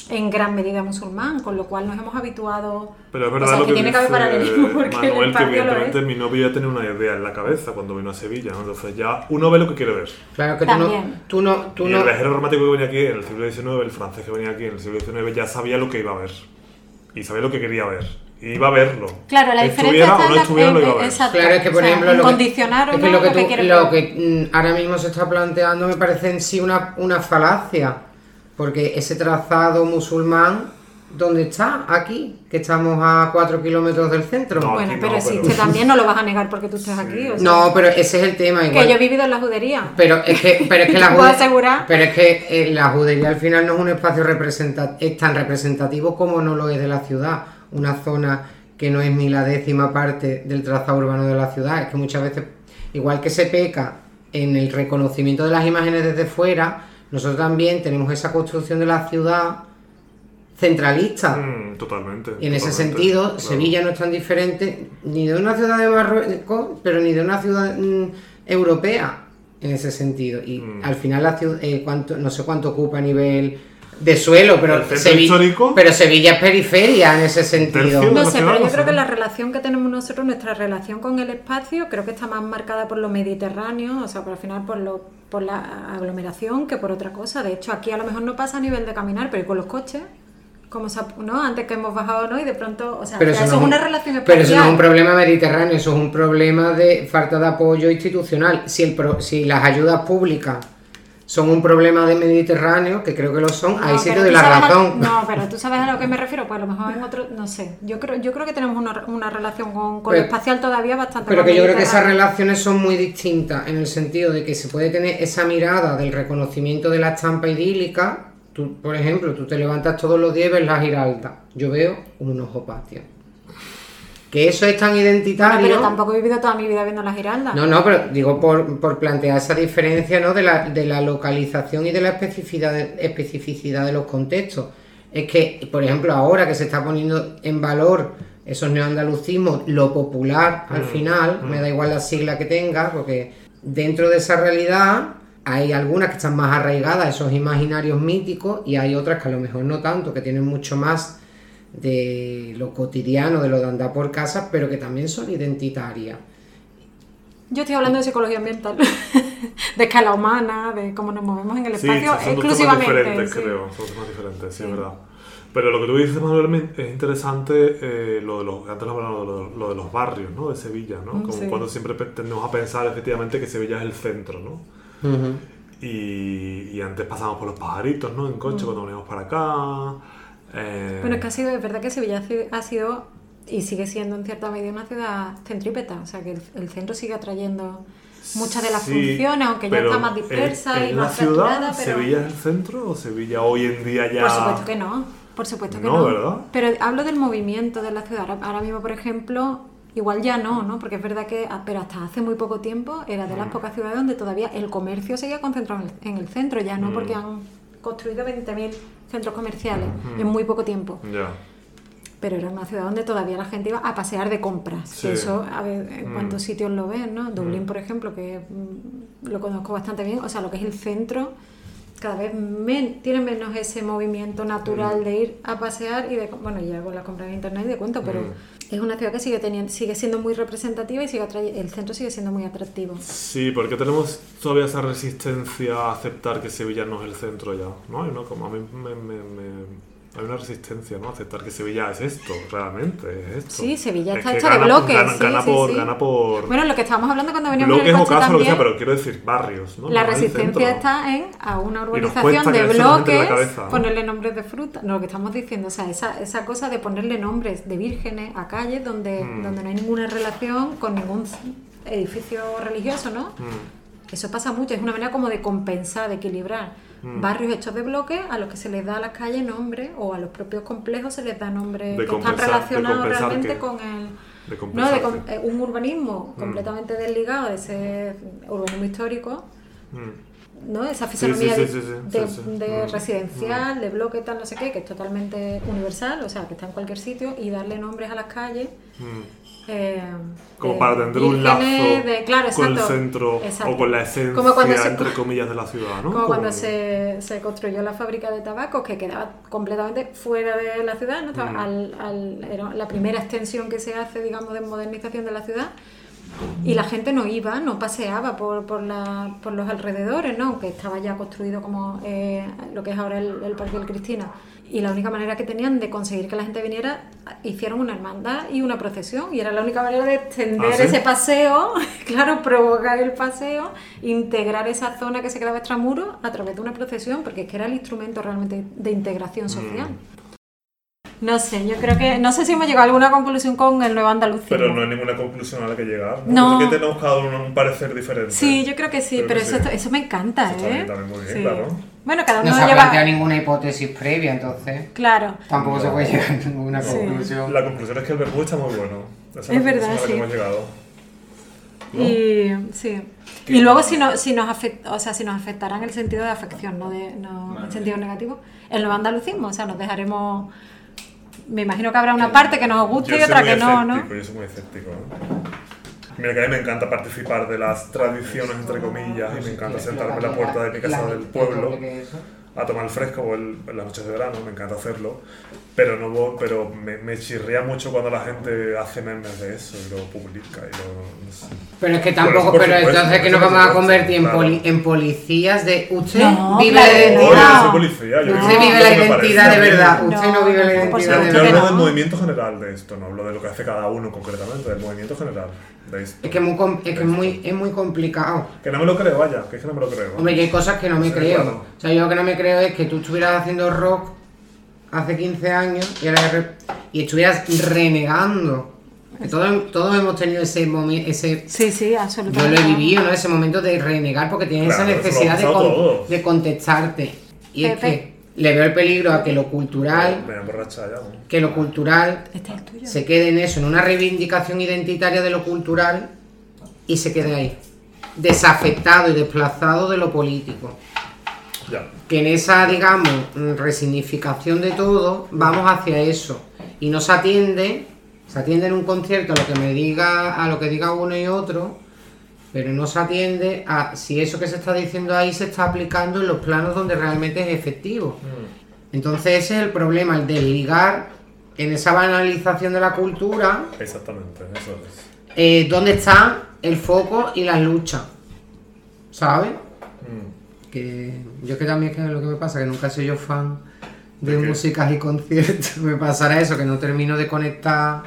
B: en gran medida musulmán, con lo cual nos hemos habituado...
A: Pero es
B: o
A: verdad
B: sea,
A: lo
B: que
A: que,
B: tiene que haber
A: dice
B: paralelismo porque el
A: Manuel, que evidentemente mi novio ya tenía una idea en la cabeza cuando vino a Sevilla, ¿no? Entonces ya uno ve lo que quiere ver.
C: Claro que tú
B: También.
C: no. Tú no, tú
A: y
C: no
A: el viajero romántico que venía aquí en el siglo XIX, el francés que venía aquí en el siglo XIX, ya sabía lo que iba a ver. Y sabía lo que quería ver. Y iba a verlo.
B: Claro, la diferencia está
A: o
B: en
A: no
B: la-
A: estuviera, lo iba a ver.
B: exacto.
C: Claro, es que por
B: O sea,
C: ejemplo lo que,
B: condicionar o
C: es que lo que, tú- lo que mm, ahora mismo se está planteando me parece en sí una, una falacia, porque ese trazado musulmán, ¿dónde está? Aquí, que estamos a 4 kilómetros del centro.
A: No,
B: Bueno, pero
A: no,
B: existe
A: pero-
B: también, no lo vas a negar porque tú estés
A: Sí.
B: aquí. o sea,
C: No, pero ese es el tema. Igual.
B: que yo he vivido en la judería.
C: Pero es que, pero es que la
B: Te puedo
C: jude-
B: asegurar.
C: Pero es que eh, la judería al final no es un espacio representativo, es tan representativo como no lo es de la ciudad. Una zona que no es ni la décima parte del trazado urbano de la ciudad. Es que muchas veces, igual que se peca en el reconocimiento de las imágenes desde fuera, nosotros también tenemos esa construcción de la ciudad centralista.
A: Mm, totalmente.
C: Y en ese sentido,
A: claro.
C: Sevilla no es tan diferente ni de una ciudad de Marruecos, pero ni de una ciudad mm, europea, en ese sentido. Y
A: Mm.
C: al final, la ciudad, eh, cuánto, no sé cuánto ocupa a nivel de suelo, pero,
A: ¿El centro
C: Sevi-
A: histórico?
C: pero Sevilla es periferia en ese sentido.
B: No sé, pero yo creo que la relación que tenemos nosotros, nuestra relación con el espacio, creo que está más marcada por lo mediterráneo, o sea, por al final por lo, por la aglomeración que por otra cosa. De hecho, aquí a lo mejor no pasa a nivel de caminar, pero con los coches, como ¿no? Antes que hemos bajado, ¿no? Y de pronto, o sea,
C: Pero eso,
B: eso
C: no
B: es
C: un-
B: una relación
C: pero
B: espacial.
C: eso no es un problema mediterráneo, eso es un problema de falta de apoyo institucional. Si, el pro- si las ayudas públicas son un problema de Mediterráneo, que creo que lo son, ahí sí te doy la
B: a-
C: razón.
B: no, pero tú sabes a lo que me refiero, pues a lo mejor en otro, no sé. Yo creo, yo creo que tenemos una, una relación con, con lo espacial todavía bastante
C: Pero que yo creo que esas relaciones son muy distintas en el sentido de que se puede tener esa mirada del reconocimiento de la estampa idílica. Tú, por ejemplo, tú te levantas todos los días y ves la Giralda. Yo veo un ojo patio. Que eso es tan
B: Bueno,
C: identitario.
B: pero tampoco he vivido toda mi vida viendo la Giralda.
C: No, no, pero digo por, por plantear esa diferencia ¿no? de, la, de la localización y de la especificidad de, especificidad de los contextos. Es que, por ejemplo, ahora que se está poniendo en valor esos neoandalucismos, lo popular al
A: Mm,
C: final,
A: mm.
C: me da igual la sigla que tenga, porque dentro de esa realidad hay algunas que están más arraigadas a esos imaginarios míticos y hay otras que a lo mejor no tanto, que tienen mucho más de lo cotidiano, de lo de andar por casa, pero que también son identitarias.
B: Yo estoy hablando de psicología ambiental, de escala humana, de cómo nos movemos en el
A: Sí,
B: espacio
A: son dos temas
B: exclusivamente.
A: diferentes,
B: sí.
A: creo. Son temas diferentes, sí, es verdad. Pero lo que tú dices, Manuel, es interesante eh, lo de los, antes hablamos de lo, lo de los barrios, ¿no? De Sevilla, ¿no?
B: Mm,
A: Como
B: sí.
A: cuando siempre tendemos a pensar efectivamente que Sevilla es el centro, ¿no?
C: Ujú.
A: Y, y antes pasábamos por los pajaritos, ¿no? En coche
B: Mm.
A: cuando veníamos para acá. Eh,
B: Bueno, es que ha sido, es verdad que Sevilla ha sido- y sigue siendo en cierta medida una ciudad centrípeta, o sea que el, el centro sigue atrayendo muchas de las
A: sí,
B: funciones, aunque ya está más dispersa
A: ¿en-
B: y más
A: ciudad,
B: pero
A: ¿Sevilla es el centro o Sevilla hoy en día ya...?
B: por supuesto que no, por supuesto que
A: No,
B: no.
A: ¿verdad?
B: Pero hablo del movimiento de la ciudad. Ahora, ahora mismo, por ejemplo, igual ya no, ¿no? Porque es verdad que, ah, pero hasta hace muy poco tiempo era de las
A: Mm.
B: pocas ciudades donde todavía el comercio seguía concentrado en el, en el centro, ya no,
A: Mm.
B: porque han construido 20.000 centros comerciales en muy poco tiempo. Pero era una ciudad donde todavía la gente iba a pasear de compras.
A: Sí.
B: Eso, a ver, en
A: Mm.
B: cuántos sitios lo ven, ¿no? Dublín,
A: Mm.
B: por ejemplo, que mm, lo conozco bastante bien, o sea, lo que es el centro, cada vez men- tiene menos ese movimiento natural
A: Mm.
B: de ir a pasear y de, bueno, ya con la compra en internet de cuento, pero. Es una ciudad que sigue teniendo, sigue siendo muy representativa y sigue el centro sigue siendo muy atractivo.
A: Sí, porque tenemos todavía esa resistencia a aceptar que Sevilla no es el centro ya, ¿no? Hay, una- como a mí me- me- hay una resistencia, ¿no? Aceptar que Sevilla es esto, realmente, es esto.
B: Sí, Sevilla
A: Es
B: está hecha de bloques,
A: Gana,
B: sí,
A: gana
B: sí,
A: por,
B: sí.
A: gana por
B: Bueno, lo que estábamos hablando cuando veníamos en
A: bloques
B: el
A: o
B: coche
A: casas, lo que sea,
B: también,
A: pero quiero decir barrios, ¿no?
B: La
A: No
B: resistencia está en a una urbanización de
A: en
B: bloques,
A: cabeza, ¿no?
B: ponerle nombres de fruta, no, lo que estamos diciendo, o sea, esa, esa cosa de ponerle nombres de vírgenes a calles donde,
A: Mm.
B: donde no hay ninguna relación con ningún edificio religioso, ¿no?
A: Mm,
B: Eso pasa mucho, es una manera como de compensar, de equilibrar
A: Mm.
B: barrios hechos de bloques a los que se les da a las calles nombre o a los propios complejos se les da nombre
A: De
B: que están relacionados realmente con el
A: de
B: no, de eh, un urbanismo
A: Mm.
B: completamente desligado de ese urbanismo histórico
A: Mm,
B: ¿no? Esa fisonomía
A: sí,
B: de,
A: sí, sí, sí,
B: de-
A: sí, sí.
B: de residencial, de bloque, tal, no sé qué, que es totalmente universal, o sea, que está en cualquier sitio, y darle nombres a las calles.
A: mm.
B: eh,
A: Como
B: de
A: para tender un lazo
B: vírgenes, de- claro,
A: con el centro
B: exacto.
A: o con la esencia,
B: Como cuando se-
A: entre comillas, de la ciudad, ¿no?
B: Como cuando se, se construyó la fábrica de tabaco, que quedaba completamente fuera de la ciudad, ¿no?
A: Mm.
B: al- al- era la primera extensión que se hace, digamos, de modernización de la ciudad. Y la gente no iba, no paseaba por, por, la- por los alrededores, ¿no? aunque estaba ya construido como eh, lo que es ahora el, el Parque del Cristina. Y la única manera que tenían de conseguir que la gente viniera, hicieron una hermandad y una procesión. Y era la única manera de extender
A: ¿Ah, sí?
B: ese paseo, claro, provocar el paseo, integrar esa zona que se quedaba extramuros a través de una procesión, porque es que era el instrumento realmente de integración social. No sé, yo creo que. No sé si hemos llegado a alguna conclusión con el Nuevo Andalucía.
A: Pero no hay ninguna conclusión a la que llegar.
B: No.
A: Creo que tenemos cada uno un parecer diferente.
B: Sí, yo creo que sí,
A: Creo
B: pero
A: que
B: eso,
A: sí.
B: eso me encanta,
A: Eso está
B: ¿eh?
A: bien, también muy bien,
B: Sí.
A: claro.
B: Bueno, cada uno
C: No se ha
B: lleva.
C: planteado ninguna hipótesis previa, entonces
B: Claro.
C: tampoco se puede llegar a ninguna
B: Sí.
C: conclusión.
A: La conclusión es que el verbo está muy bueno. Esa
B: Es
A: la
B: verdad,
A: conclusión a la que
B: sí.
A: hemos llegado. ¿No?
B: Y sí. Y luego si, no, si, nos afect, o sea, si nos afectará en el sentido de afección, no, de, no en sentido negativo, el nuevo andalucismo, o sea, nos dejaremos... Me imagino que habrá una parte que nos guste y otra que no, ¿no?
A: Yo soy muy escéptico. Mira que a mí me encanta participar de las tradiciones, entre comillas, y me encanta sentarme en la puerta de mi casa del pueblo a tomar el fresco o el- en las noches de verano, me encanta hacerlo, pero no voy- pero me, me chirría mucho cuando la gente hace memes de eso y lo publica y lo, no sé.
C: Pero es que tampoco,
A: por
C: pero
A: supuesto,
C: entonces que nos vamos a convertir en,
A: claro.
C: poli- en policías de usted
B: No,
C: vive la
B: no.
C: identidad.
A: yo soy policía, yo
B: No.
C: Usted vive la identidad de verdad.
B: No,
C: Usted no vive la
B: no,
C: identidad de
A: Yo
B: que
A: hablo
C: verdad.
A: del
B: no.
A: movimiento general de esto, no hablo de lo que hace cada uno concretamente, del movimiento general de esto.
C: Es que, es muy, com- es, que es, muy, es muy complicado.
A: Que no me lo creo, vaya, que es que no me lo creo.
C: Hombre, que hay cosas que no me
A: Sí,
C: creo. O sea, yo lo que no me creo es que tú estuvieras haciendo rock hace 15 años y, ahora y estuvieras renegando. Todos, todos hemos tenido ese momento, ese...
B: Sí, sí,
C: Yo lo he vivido, ¿no? Ese momento de renegar porque tienes
A: Claro,
C: esa necesidad de, con- contestarte. Y es que le veo el peligro a que lo cultural, que lo cultural
B: Este es el tuyo.
C: se quede en eso, en una reivindicación identitaria de lo cultural y se quede ahí. Desafectado y desplazado de lo político. Que en esa, digamos, mm, resignificación de todo, vamos hacia eso. Y no se atiende, se atiende en un concierto a lo que me diga, a lo que diga uno y otro, pero no se atiende a si eso que se está diciendo ahí se está aplicando en los planos donde realmente es efectivo. Entonces ese es el problema, el desligar en esa banalización de la cultura,
A: Exactamente, eso es.
C: eh, dónde está el foco y las luchas. ¿Sabes? Que yo que también es que lo que me pasa, que nunca sido yo fan de,
A: ¿De qué?
C: músicas y conciertos. me pasará eso, que no termino de conectar.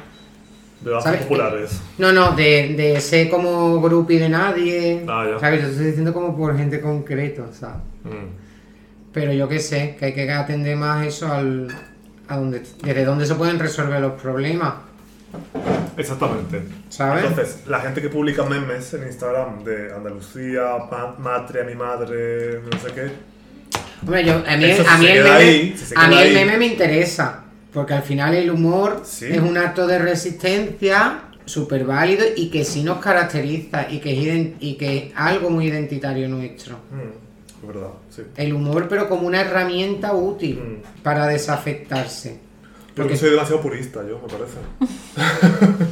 A: De
C: ¿Sabes?
A: populares.
C: No, no, de, de ser como groupie de nadie.
A: Ah, ya.
C: ¿Sabes? Yo estoy diciendo como por gente concreta, ¿sabes?
A: Mm.
C: Pero yo que sé, que hay que atender más eso al, a dónde, desde dónde se pueden resolver los problemas.
A: Exactamente.
C: ¿Sabes?
A: Entonces, la gente que publica memes en Instagram de Andalucía, ma- Matria, mi madre, no sé qué.
C: Hombre, yo, a mí, a el, meme,
A: ahí,
C: a mí el meme me interesa, porque al final el humor
A: Sí.
C: es un acto de resistencia súper válido y que sí nos caracteriza y que, es y que es algo muy identitario nuestro.
A: Mm, es verdad, sí.
C: El humor, pero como una herramienta útil
A: Mm.
C: para desafectarse.
A: Yo
C: Porque-
A: que soy demasiado purista, yo, me parece.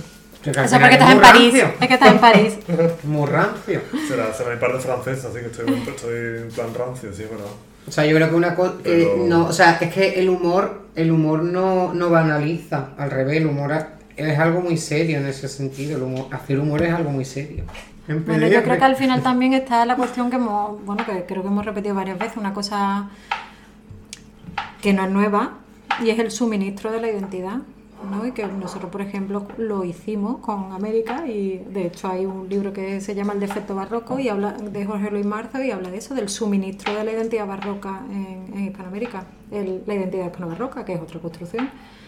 B: O sea, porque estás
C: es
B: en París.
C: rancio,
B: Es que estás en París.
C: Muy rancio.
A: Será, será mi parte francesa, así que estoy, estoy en plan rancio, sí, es verdad.
C: O sea, yo creo que una cosa que
A: Pero-
C: no, o sea, es que el humor, el humor no, no banaliza, al revés, el humor es algo muy serio en ese sentido, el humor, hacer humor es algo muy serio. En
B: Bueno, yo creo que al final también está la cuestión que hemos, bueno, que creo que hemos repetido varias veces, una cosa que no es nueva y es el suministro de la identidad. ¿no? Y que nosotros, por ejemplo, lo hicimos con América y de hecho hay un libro que se llama El defecto barroco y habla de Jorge Luis Marzo y habla de eso, del suministro de la identidad barroca en, en Hispanoamérica, el- la identidad hispano-barroca, que es otra construcción.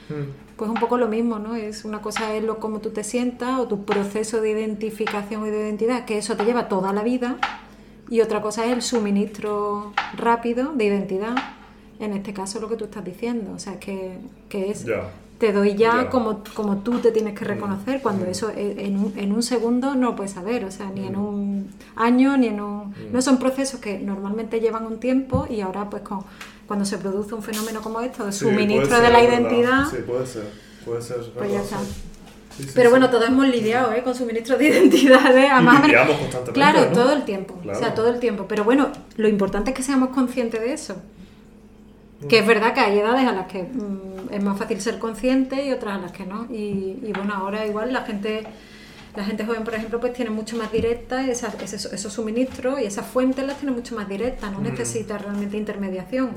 C: Mm.
B: Pues un poco lo mismo, ¿no? Es una cosa es lo cómo tú te sientas o tu proceso de identificación y de identidad, que eso te lleva toda la vida, y otra cosa es el suministro rápido de identidad. En este caso lo que tú estás diciendo, o sea, que, que es te doy ya. Como, como tú te tienes que reconocer, cuando
A: Mm.
B: eso e- en un, en un segundo no lo puedes saber, o sea, ni en un año, ni en un...
A: Mm.
B: No son procesos que normalmente llevan un tiempo y ahora pues con, cuando se produce un fenómeno como esto, de suministro de la
A: verdad.
B: identidad,
A: Sí, puede ser, puede ser. es
B: pues ya está.
A: sí. Sí, sí,
B: Pero bueno, todos hemos lidiado ¿eh? con suministro de identidades. Además,
A: constantemente,
B: Claro,
A: ¿no?
B: todo el tiempo.
A: Claro.
B: O sea, todo el tiempo. Pero bueno, lo importante es que seamos conscientes de eso. Que es verdad que hay edades a las que mm, es más fácil ser consciente y otras a las que no. Y, y bueno, ahora igual la gente la gente joven, por ejemplo, pues tiene mucho más directa esas- esos, esos suministros y esas fuentes las tiene mucho más directas, no
A: Mm.
B: necesita realmente intermediación.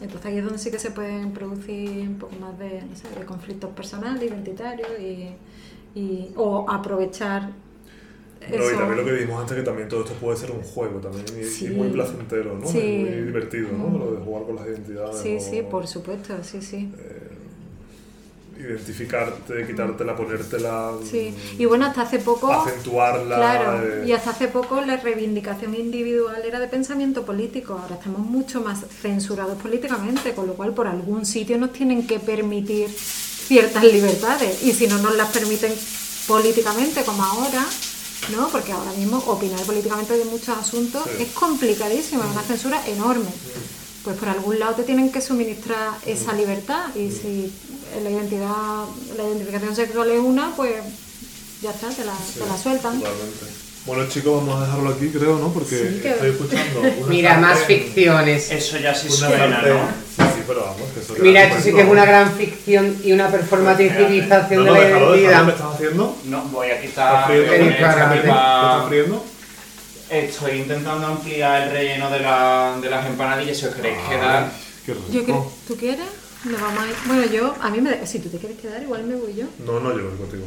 B: Entonces ahí es donde sí que se pueden producir un poco más de, no sé, de conflictos personales, identitarios y, y- o aprovechar
A: No, y también lo que dijimos antes, que también todo esto puede ser un juego también, y, y
B: Sí.
A: muy placentero, ¿no?
B: Sí.
A: Y muy divertido, ¿no? Lo de jugar con las identidades.
B: Sí,
A: o
B: sí, por supuesto, sí, sí.
A: Identificarte, quitártela, ponértela,
B: Sí.
A: mm,
B: Y bueno, hasta hace poco...
A: acentuarla.
B: Claro,
A: eh,
B: y hasta hace poco la reivindicación individual era de pensamiento político, ahora estamos mucho más censurados políticamente, con lo cual por algún sitio nos tienen que permitir ciertas libertades y si no nos las permiten políticamente como ahora, ¿no? Porque ahora mismo opinar políticamente de muchos asuntos
A: Sí.
B: es complicadísimo, es una censura enorme. Pues por algún lado te tienen que suministrar esa libertad y si la identidad, la identificación sexual es una, pues ya está, te la,
A: sí,
B: te la sueltan.
A: Totalmente. Bueno, chicos, vamos a dejarlo aquí, creo, ¿no? Porque
B: Sí, que-
A: estoy escuchando. una
C: Mira, más ficciones.
D: Eso ya sí
A: Una
D: suena. ¿no?
A: Sí, sí, pero vamos, que eso
C: Mira, esto sí que es una gran ficción y una performativización
A: No,
C: de
A: no,
C: la
A: déjalo, ¿qué
C: identidad.
A: estás haciendo?
D: No, voy a
A: ¿Estás
D: quitar.
A: estás friendo?
D: Estoy intentando ampliar el relleno de, la, de las empanadillas. Si os queréis quedar.
A: Qué rico.
B: Yo creo, ¿Tú quieres? Nos vamos a ir. Bueno, yo, a mí me Si tú te quieres quedar, igual me voy yo.
A: No, no, yo voy contigo.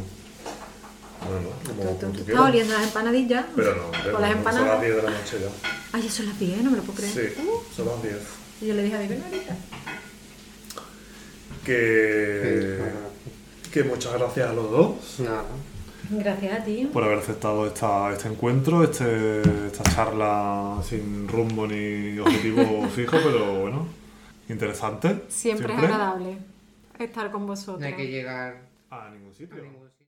A: No, no, como,
B: Tú,
A: como
B: tú
A: tú
B: estás
A: quieras.
B: oliendo las empanadillas.
A: Pero no,
B: Con
A: pero
B: las
A: no, son las
B: empanadas.
A: 10 de la noche ya.
B: Ay, eso son las 10, no me lo puedo creer.
A: Sí,
B: Uh,
A: son las 10.
B: y yo le dije a David, ahorita.
A: Que, que muchas gracias a los dos
C: Nada.
B: Gracias a ti.
A: por haber aceptado esta, este encuentro, este, esta charla sin rumbo ni objetivo fijo, pero bueno, interesante.
B: Siempre, es agradable estar con vosotros.
C: No hay que llegar
A: A ningún sitio.
C: a ningún sitio.